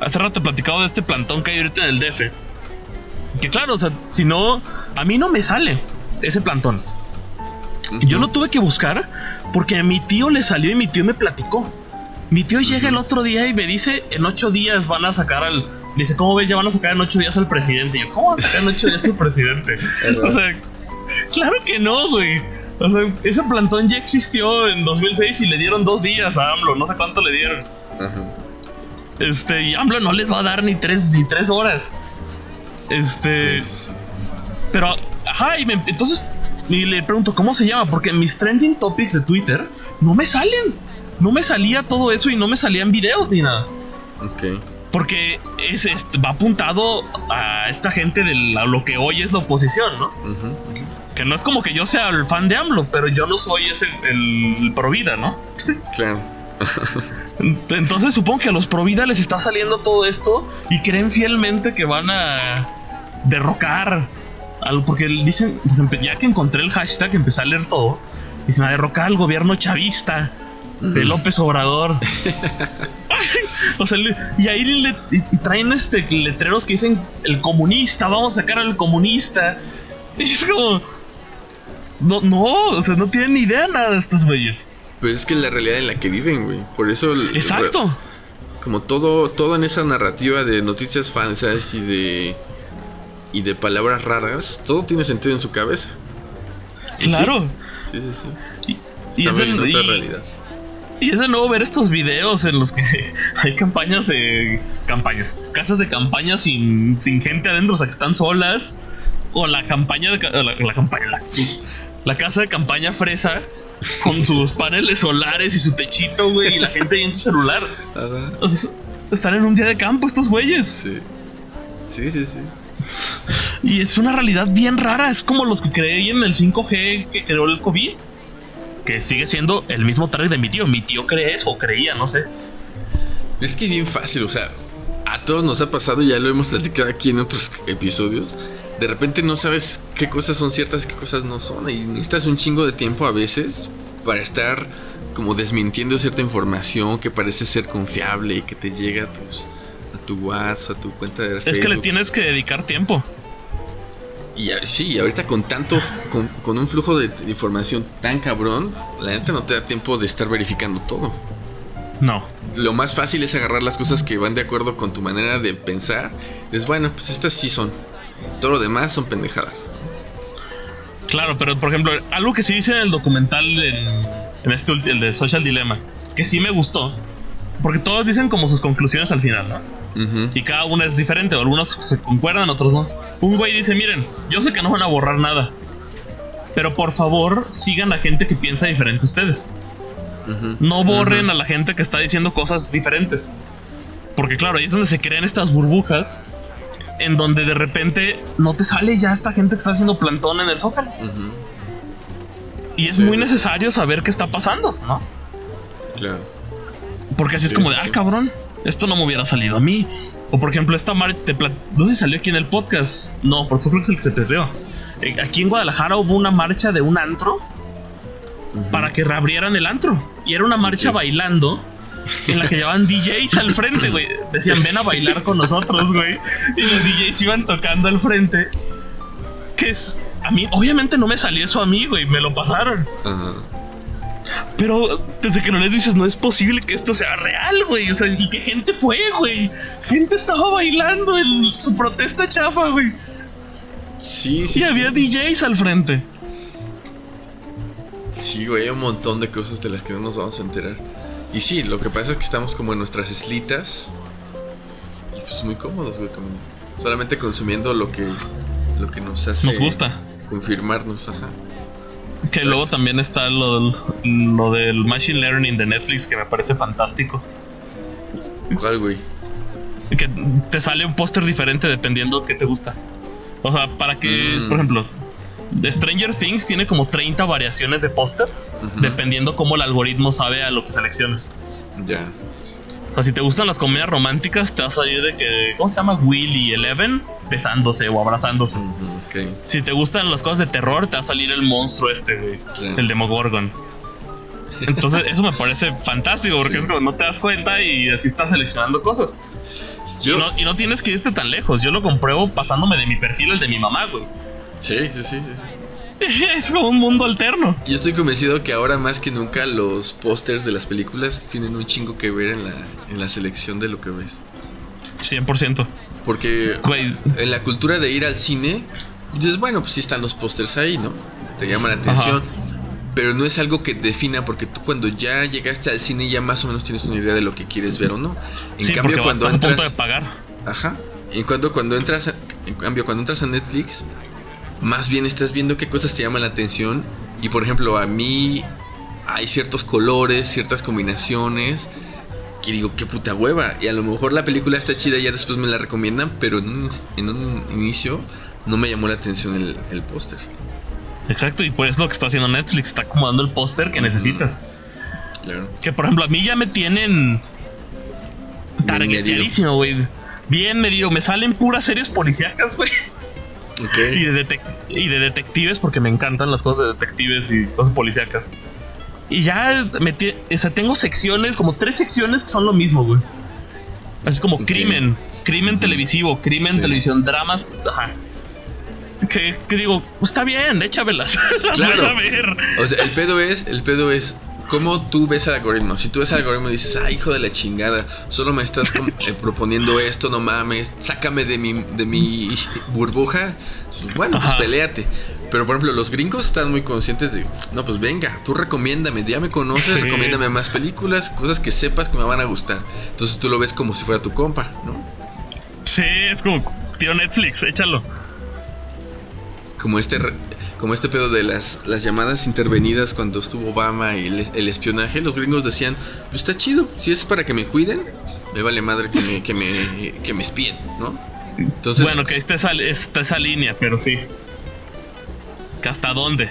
Hace rato he platicado de este plantón que hay ahorita en el DF. Que claro, o sea, si no, a mí no me sale ese plantón. Yo lo tuve que buscar porque a mi tío le salió y mi tío me platicó. Mi tío llega el otro día y me dice, en ocho días van a sacar al... Dice, ¿cómo ves? Ya van a sacar en ocho días al presidente. Y yo, ¿cómo van a sacar en ocho días al presidente? o sea, claro que no, güey. O sea, ese plantón ya existió en 2006 y le dieron dos días a AMLO. No sé cuánto le dieron. Este, y AMLO no les va a dar ni tres, ni tres horas. Este... Pero, ajá, y me, entonces y le pregunto, ¿cómo se llama? Porque mis trending topics de Twitter no me salen no me salía todo eso y no me salían videos ni nada. Ok. Porque es, va apuntado a esta gente de lo que hoy es la oposición, ¿no? Que no es como que yo sea el fan de AMLO, pero yo no soy ese, el, pro vida, ¿no? Claro. Entonces supongo que a los pro vida les está saliendo todo esto y creen fielmente que van a derrocar algo. Porque dicen, ya que encontré el hashtag, empecé a leer todo, dicen a derrocar al gobierno chavista de López Obrador. o sea, y ahí le, traen este letreros que dicen el comunista, vamos a sacar al comunista. Y es como. No, no, o sea, no tienen ni idea nada de estos güeyes. Pues es que es la realidad en la que viven, güey. Por eso. Exacto. Como todo, todo en esa narrativa de noticias falsas y de. y de palabras raras, todo tiene sentido en su cabeza. claro. Sí, sí, sí. Y, Está en otra realidad. Y es de nuevo ver estos videos en los que hay campañas de. campañas. Casas de campaña sin, sin gente adentro, o sea, que están solas. O la campaña de. La, campaña. La, casa de campaña fresa. Con sus paneles solares y su techito, güey. Y la gente ahí en su celular. O sea, están en un día de campo estos güeyes. Sí. Sí, sí, sí. Y es una realidad bien rara. Es como los que creían en el 5G que creó el COVID que sigue siendo el mismo target de mi tío. Mi tío cree eso, o creía, no sé. Es que es bien fácil, o sea, a todos nos ha pasado, ya lo hemos platicado aquí en otros episodios. De repente no sabes qué cosas son ciertas y qué cosas no son. Y necesitas un chingo de tiempo a veces para estar como desmintiendo cierta información que parece ser confiable y que te llega a tus a tu WhatsApp, a tu cuenta de Facebook. Es que le tienes que dedicar tiempo. Y sí, ahorita con tanto, con, un flujo de, información tan cabrón, la neta no te da tiempo de estar verificando todo. No. Lo más fácil es agarrar las cosas que van de acuerdo con tu manera de pensar. Es bueno, pues estas sí son. Todo lo demás son pendejadas. Claro, pero por ejemplo, algo que sí dice en el documental, en, este el de Social Dilemma, que sí me gustó, porque todos dicen como sus conclusiones al final, ¿no? Y cada una es diferente, algunos se concuerdan, otros no. Un güey dice, miren, yo sé que no van a borrar nada, pero por favor sigan a gente que piensa diferente a ustedes. No borren a la gente que está diciendo cosas diferentes. Porque claro, ahí es donde se crean estas burbujas en donde de repente no te sale ya esta gente que está haciendo plantón en el zócalo. Y es muy necesario saber qué está pasando, ¿no? Claro. Porque así es como de, ah, cabrón, esto no me hubiera salido a mí. O por ejemplo, esta marcha, ¿dónde salió aquí en el podcast? No, porque creo que es el que se te dio. Eh, aquí en Guadalajara hubo una marcha de un antro para que reabrieran el antro. Y era una marcha bailando en la que llevaban DJs al frente, güey. Decían, ven a bailar con nosotros, güey. Y los DJs iban tocando al frente. Que es. A mí, obviamente no me salió eso a mí, güey. Me lo pasaron. Pero desde que no les dices, no es posible que esto sea real, güey. O sea, y que gente fue, güey. Gente estaba bailando en su protesta chafa, güey. Sí, sí. Y había DJs al frente. Sí, güey, hay un montón de cosas de las que no nos vamos a enterar. Y sí, lo que pasa es que estamos como en nuestras islitas. Y pues muy cómodos, güey. Como solamente consumiendo lo que, lo que nos hace. Nos gusta. Confirmarnos, ajá. Que luego también está lo, lo del Machine Learning de Netflix, que me parece fantástico. ¿Cuál, güey? Que te sale un póster diferente dependiendo qué te gusta. O sea, para que, mm. por ejemplo, The Stranger Things tiene como 30 variaciones de póster, dependiendo cómo el algoritmo sabe a lo que selecciones. Ya. O sea, si te gustan las comedias románticas, te va a salir de que, ¿cómo se llama? Will y Eleven besándose o abrazándose. Si te gustan las cosas de terror, te va a salir el monstruo este, güey. El Demogorgon. Entonces, eso me parece fantástico porque es como no te das cuenta y así estás seleccionando cosas. Y, no, y, no, tienes que irte tan lejos. Yo lo compruebo pasándome de mi perfil al de mi mamá, güey. Sí, sí, sí, sí. Es como un mundo alterno. Yo estoy convencido que ahora más que nunca los pósters de las películas tienen un chingo que ver en la, en la selección de lo que ves. 100%. Porque en la cultura de ir al cine, dices, bueno, pues sí están los pósters ahí, ¿no? Te llaman la atención. Pero no es algo que defina porque tú cuando ya llegaste al cine ya más o menos tienes una idea de lo que quieres ver o no. En cambio cuando entras a punto de pagar. Ajá. En cuanto cuando entras en cambio cuando entras a Netflix más bien estás viendo qué cosas te llaman la atención. Y por ejemplo, a mí hay ciertos colores, ciertas combinaciones. Que digo, qué puta hueva. Y a lo mejor la película está chida y ya después me la recomiendan. Pero en un, inicio no me llamó la atención el, póster. Exacto, y pues lo que está haciendo Netflix, está acomodando el póster que necesitas. Claro. Que por ejemplo, a mí ya me tienen targeteadísimo, güey. Bien medido, me salen puras series policíacas, güey. Y, de y de detectives, porque me encantan las cosas de detectives y cosas policíacas. Y ya metí, o sea, tengo secciones, como tres secciones que son lo mismo, güey. Así como crimen, crimen televisivo, crimen televisión, dramas, ajá. Que, que, digo, está bien, échamelas. claro. O sea, el pedo es, el pedo es, ¿Cómo tú ves el algoritmo? Si tú ves el algoritmo y dices, ah, hijo de la chingada, solo me estás eh, proponiendo esto, no mames, sácame de mi, de mi burbuja, pues bueno, pues peleate. Pero por ejemplo, los gringos están muy conscientes de, no, pues venga, tú recomiéndame, ya me conoces, recomiéndame más películas, cosas que sepas que me van a gustar. Entonces tú lo ves como si fuera tu compa, ¿no? Sí, es como, tío Netflix, échalo. Como este como este pedo de las, las llamadas intervenidas cuando estuvo Obama y el, espionaje, los gringos decían, pues está chido, si es para que me cuiden, me vale madre que me, que me, que me espíen, ¿no? Entonces, bueno, que esté esa, esa línea, pero sí. ¿Hasta dónde?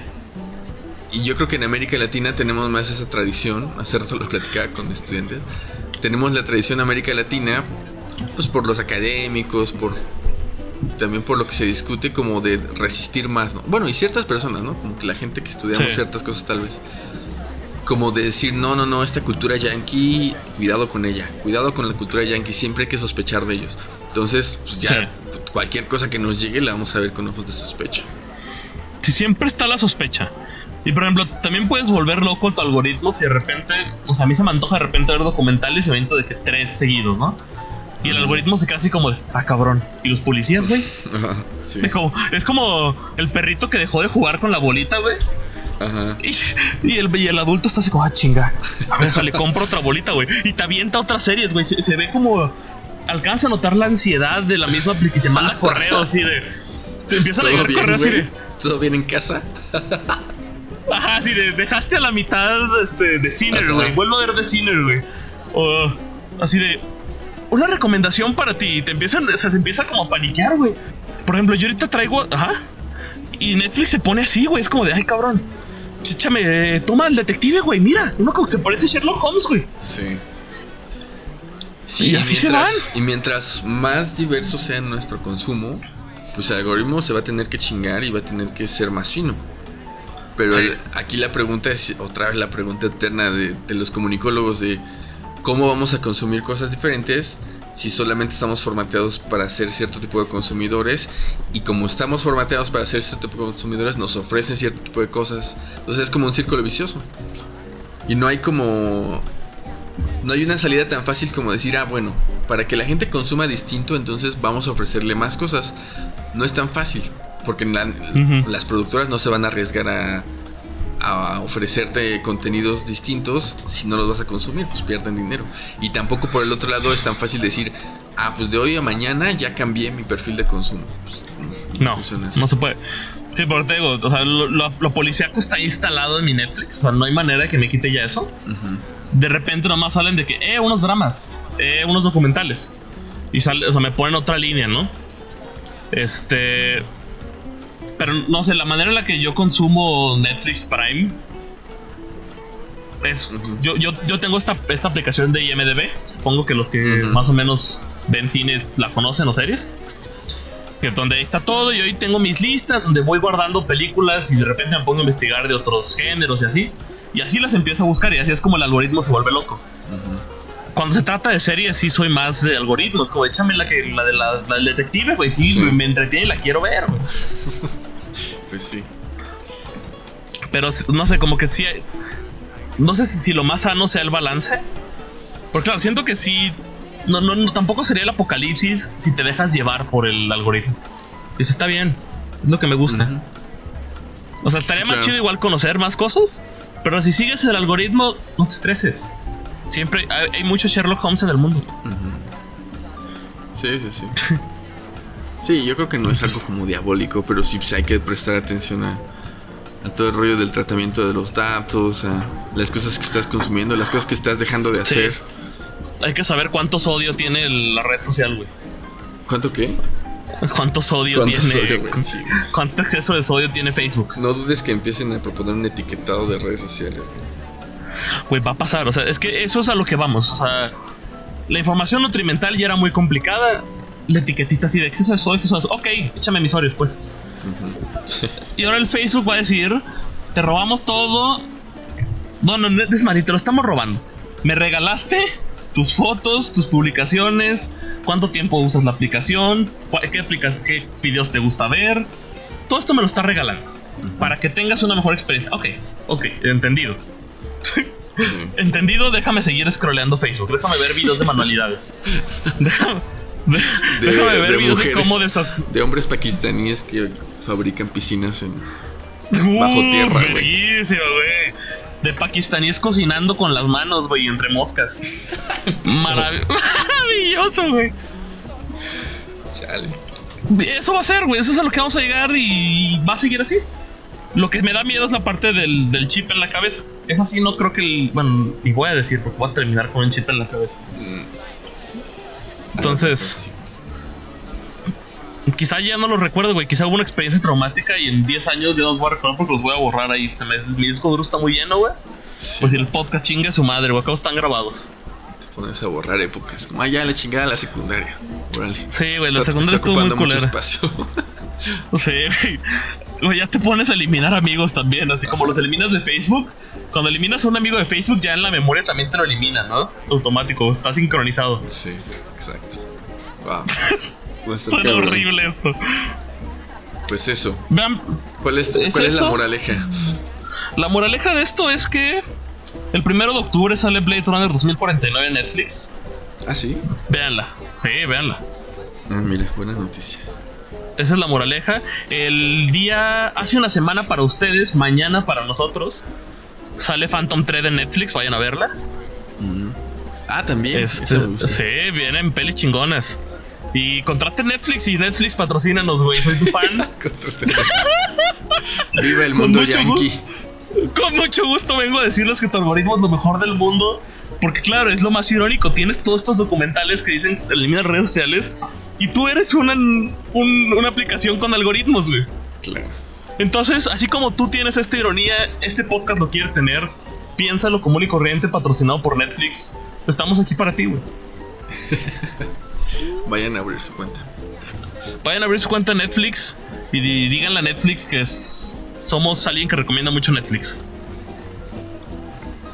Y yo creo que en América Latina tenemos más esa tradición, hace rato lo platicaba con estudiantes, tenemos la tradición América Latina, pues por los académicos, por también por lo que se discute como de resistir más, ¿no? Bueno, y ciertas personas, ¿no? Como que la gente que estudiamos ciertas cosas tal vez. como de decir, no, no, no, esta cultura yankee, cuidado con ella, cuidado con la cultura yankee, siempre hay que sospechar de ellos. Entonces, pues ya cualquier cosa que nos llegue la vamos a ver con ojos de sospecha. Si siempre está la sospecha. Y por ejemplo, también puedes volver loco tu algoritmo si de repente, o sea, a mí se me antoja de repente ver documentales y me de que tres seguidos, ¿no? Y el algoritmo se queda así como de, ah, cabrón. ¿Y los policías, güey? sí. es, como, es como el perrito que dejó de jugar con la bolita, güey. Ajá. Y, el, y el adulto está así como, ah, chinga. A ver, le compro otra bolita, güey. Y te avienta otras series, güey. Se, ve como. Alcanza a notar la ansiedad de la misma aplicación. Te manda correo así de. Te empiezan a llegar correos así de. ¿Todo bien en casa? Ajá, sí, de, dejaste a la mitad este, de Sinner, güey. Vuelvo a ver de Sinner, güey. O así de una recomendación para ti. Te empiezan, o sea, se empieza como a paniquear, güey. Por ejemplo, yo ahorita traigo, ajá. Y Netflix se pone así, güey. Es como de, ay, cabrón. Échame, toma el detective, güey. Mira, uno como que se parece a Sherlock Holmes, güey. Sí. Sí, y, así se van. Y mientras más diverso sea nuestro consumo, pues el algoritmo se va a tener que chingar y va a tener que ser más fino. Pero aquí la pregunta es otra vez la pregunta eterna de, de los comunicólogos de cómo vamos a consumir cosas diferentes si solamente estamos formateados para ser cierto tipo de consumidores y como estamos formateados para ser cierto tipo de consumidores nos ofrecen cierto tipo de cosas. Entonces es como un círculo vicioso. Y no hay como... No hay una salida tan fácil como decir, ah, bueno, para que la gente consuma distinto, entonces vamos a ofrecerle más cosas. No es tan fácil, porque las productoras no se van a arriesgar a, a ofrecerte contenidos distintos, si no los vas a consumir, pues pierden dinero. Y tampoco por el otro lado es tan fácil decir, ah, pues de hoy a mañana ya cambié mi perfil de consumo. Pues, no, no, se puede. Sí, pero te digo, o sea, lo, lo, policíaco está instalado en mi Netflix, o sea, no hay manera de que me quite ya eso. De repente nomás salen de que, eh, unos dramas, eh, unos documentales. Y sale, o sea, me ponen otra línea, ¿no? Este, pero no sé, la manera en la que yo consumo Netflix Prime es. yo, yo, yo tengo esta, esta aplicación de IMDB. Supongo que los que más o menos ven cine la conocen o series. Que donde ahí está todo y hoy tengo mis listas donde voy guardando películas y de repente me pongo a investigar de otros géneros y así. Y así las empiezo a buscar y así es como el algoritmo se vuelve loco. Cuando se trata de series sí soy más de algoritmos, como échame la, que, la de la, del detective, güey, sí, Me, entretiene y la quiero ver, Pues sí. Pero no sé, como que sí. No sé si, lo más sano sea el balance. Porque claro, siento que sí. No, no, tampoco sería el apocalipsis si te dejas llevar por el algoritmo. Eso está bien. Es lo que me gusta. O sea, estaría más chido igual conocer más cosas. Pero si sigues el algoritmo, no te estreses. Siempre hay, hay mucho Sherlock Holmes en el mundo. Sí, sí, sí. Sí, yo creo que no es algo como diabólico, pero sí pues, hay que prestar atención a, todo el rollo del tratamiento de los datos, a las cosas que estás consumiendo, las cosas que estás dejando de hacer. Hay que saber cuántos odio tiene la red social, güey. ¿Cuánto qué? ¿Cuántos odio tiene? ¿Cuánto exceso de sodio tiene Facebook? No dudes que empiecen a proponer un etiquetado de redes sociales, güey. Güey, va a pasar, o sea, es que eso es a lo que vamos, o sea, la información nutrimental ya era muy complicada la etiquetita así de exceso de sodio, exceso de Ok, échame mis Oreos, pues. y ahora el Facebook va a decir: Te robamos todo. No, no, es te lo estamos robando. Me regalaste tus fotos, tus publicaciones, cuánto tiempo usas la aplicación, qué, aplicas, qué videos te gusta ver. Todo esto me lo está regalando. Para que tengas una mejor experiencia. Ok, ok, entendido. entendido, déjame seguir scrolleando Facebook. Déjame ver videos de manualidades. déjame, de, mujeres, de, hombres pakistaníes que fabrican piscinas en bajo tierra, güey. De pakistaníes cocinando con las manos, güey, entre moscas. Maravilloso, güey. Chale. Eso va a ser, güey. Eso es a lo que vamos a llegar y va a seguir así. Lo que me da miedo es la parte del, del chip en la cabeza. Es así, no creo que el. Bueno, y voy a decir, porque voy a terminar con un chip en la cabeza. Entonces, quizá ya no lo recuerdo, güey. Quizá hubo una experiencia traumática y en 10 años ya no los voy a recordar porque los voy a borrar ahí. Se me, mi disco duro está muy lleno, güey. Pues si el podcast chinga su madre, güey. Acá están grabados. Pones a borrar épocas. Como, ah, ya la chingada la secundaria. Sí, güey, la secundaria estuvo muy culera. espacio. sí, güey. ya te pones a eliminar amigos también, así como los eliminas de Facebook. Cuando eliminas a un amigo de Facebook, ya en la memoria también te lo elimina, ¿no? Automático, está sincronizado. Sí, exacto. Wow. Suena horrible esto. Pues eso. Vean, ¿Cuál es, ¿cuál es la moraleja? La moraleja de esto es que el primero de octubre sale Blade Runner 2049 en Netflix. Ah, sí. Véanla. Sí, véanla. Ah, mira, buena noticia. Esa es la moraleja. El día, hace una semana para ustedes, mañana para nosotros, sale Phantom Thread en Netflix, vayan a verla. Mm. Ah, también. Este, sí, vienen pelis chingonas. Y contrate Netflix y Netflix patrocínanos, güey. Soy tu fan. Viva el mundo yankee. Con mucho gusto vengo a decirles que tu algoritmo es lo mejor del mundo. Porque claro, es lo más irónico. Tienes todos estos documentales que dicen que eliminan redes sociales. Y tú eres una, una aplicación con algoritmos, güey. Claro. Entonces, así como tú tienes esta ironía, este podcast lo quiere tener. Piénsalo común y corriente, patrocinado por Netflix. Estamos aquí para ti, güey. Vayan a abrir su cuenta. Vayan a abrir su cuenta en Netflix y díganle a Netflix que es, somos alguien que recomienda mucho Netflix.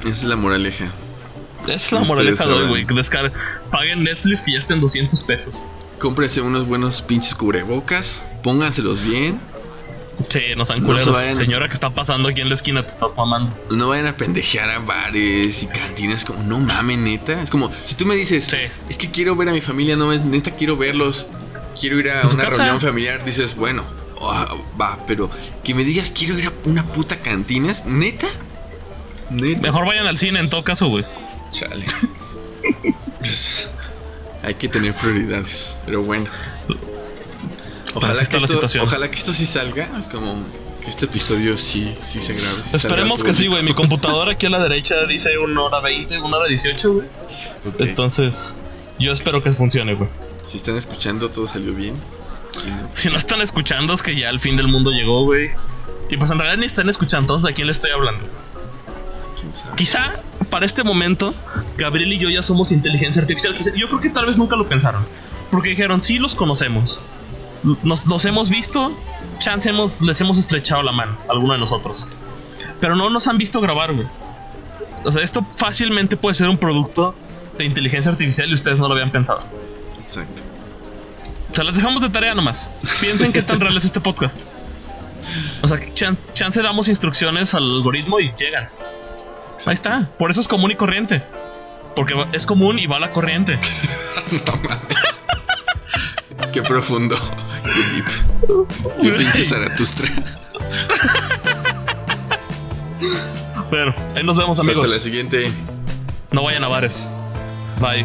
Esa es la moraleja. Es la moraleja de hoy, güey. Paguen Netflix que ya estén 200 pesos. Cómprese unos buenos pinches cubrebocas. Pónganselos bien. Sí, nos han curado. Señora que está pasando aquí en la esquina, te estás mamando. No vayan a pendejear a bares y cantinas como, no mames, neta. Es como, si tú me dices, es que quiero ver a mi familia, no, neta quiero verlos, quiero ir a una reunión familiar, dices, bueno, ah, va, pero que me digas, quiero ir a una puta cantina, ¿neta? Mejor vayan al cine en todo caso, güey. Chale. Hay que tener prioridades, pero bueno. Ojalá que, esto, ojalá que esto sí salga. Es como que este episodio sí, sí se grabe. Esperemos que sí, güey. Mi computadora aquí a la derecha dice una hora 20, una hora 18, güey. Entonces, yo espero que funcione, güey. Si están escuchando, todo salió bien. Si no están escuchando, es que ya el fin del mundo llegó, güey. Y pues en realidad ni están escuchando, entonces de quién le estoy hablando. Quizá para este momento, Gabriel y yo ya somos inteligencia artificial. Yo creo que tal vez nunca lo pensaron. Porque dijeron, sí los conocemos nos, hemos visto, chance hemos, les hemos estrechado la mano, alguno de nosotros. Pero no nos han visto grabar, güey. O sea, esto fácilmente puede ser un producto de inteligencia artificial y ustedes no lo habían pensado. Exacto. O sea, les dejamos de tarea nomás. Piensen qué tan real es este podcast. O sea, chance, chance damos instrucciones al algoritmo y llegan. Ahí está. Por eso es común y corriente. Porque es común y va a la corriente. Qué profundo. Qué pinche Zaratustra. Bueno, ahí nos vemos, amigos. Hasta la siguiente. No vayan a bares. Bye.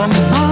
come on.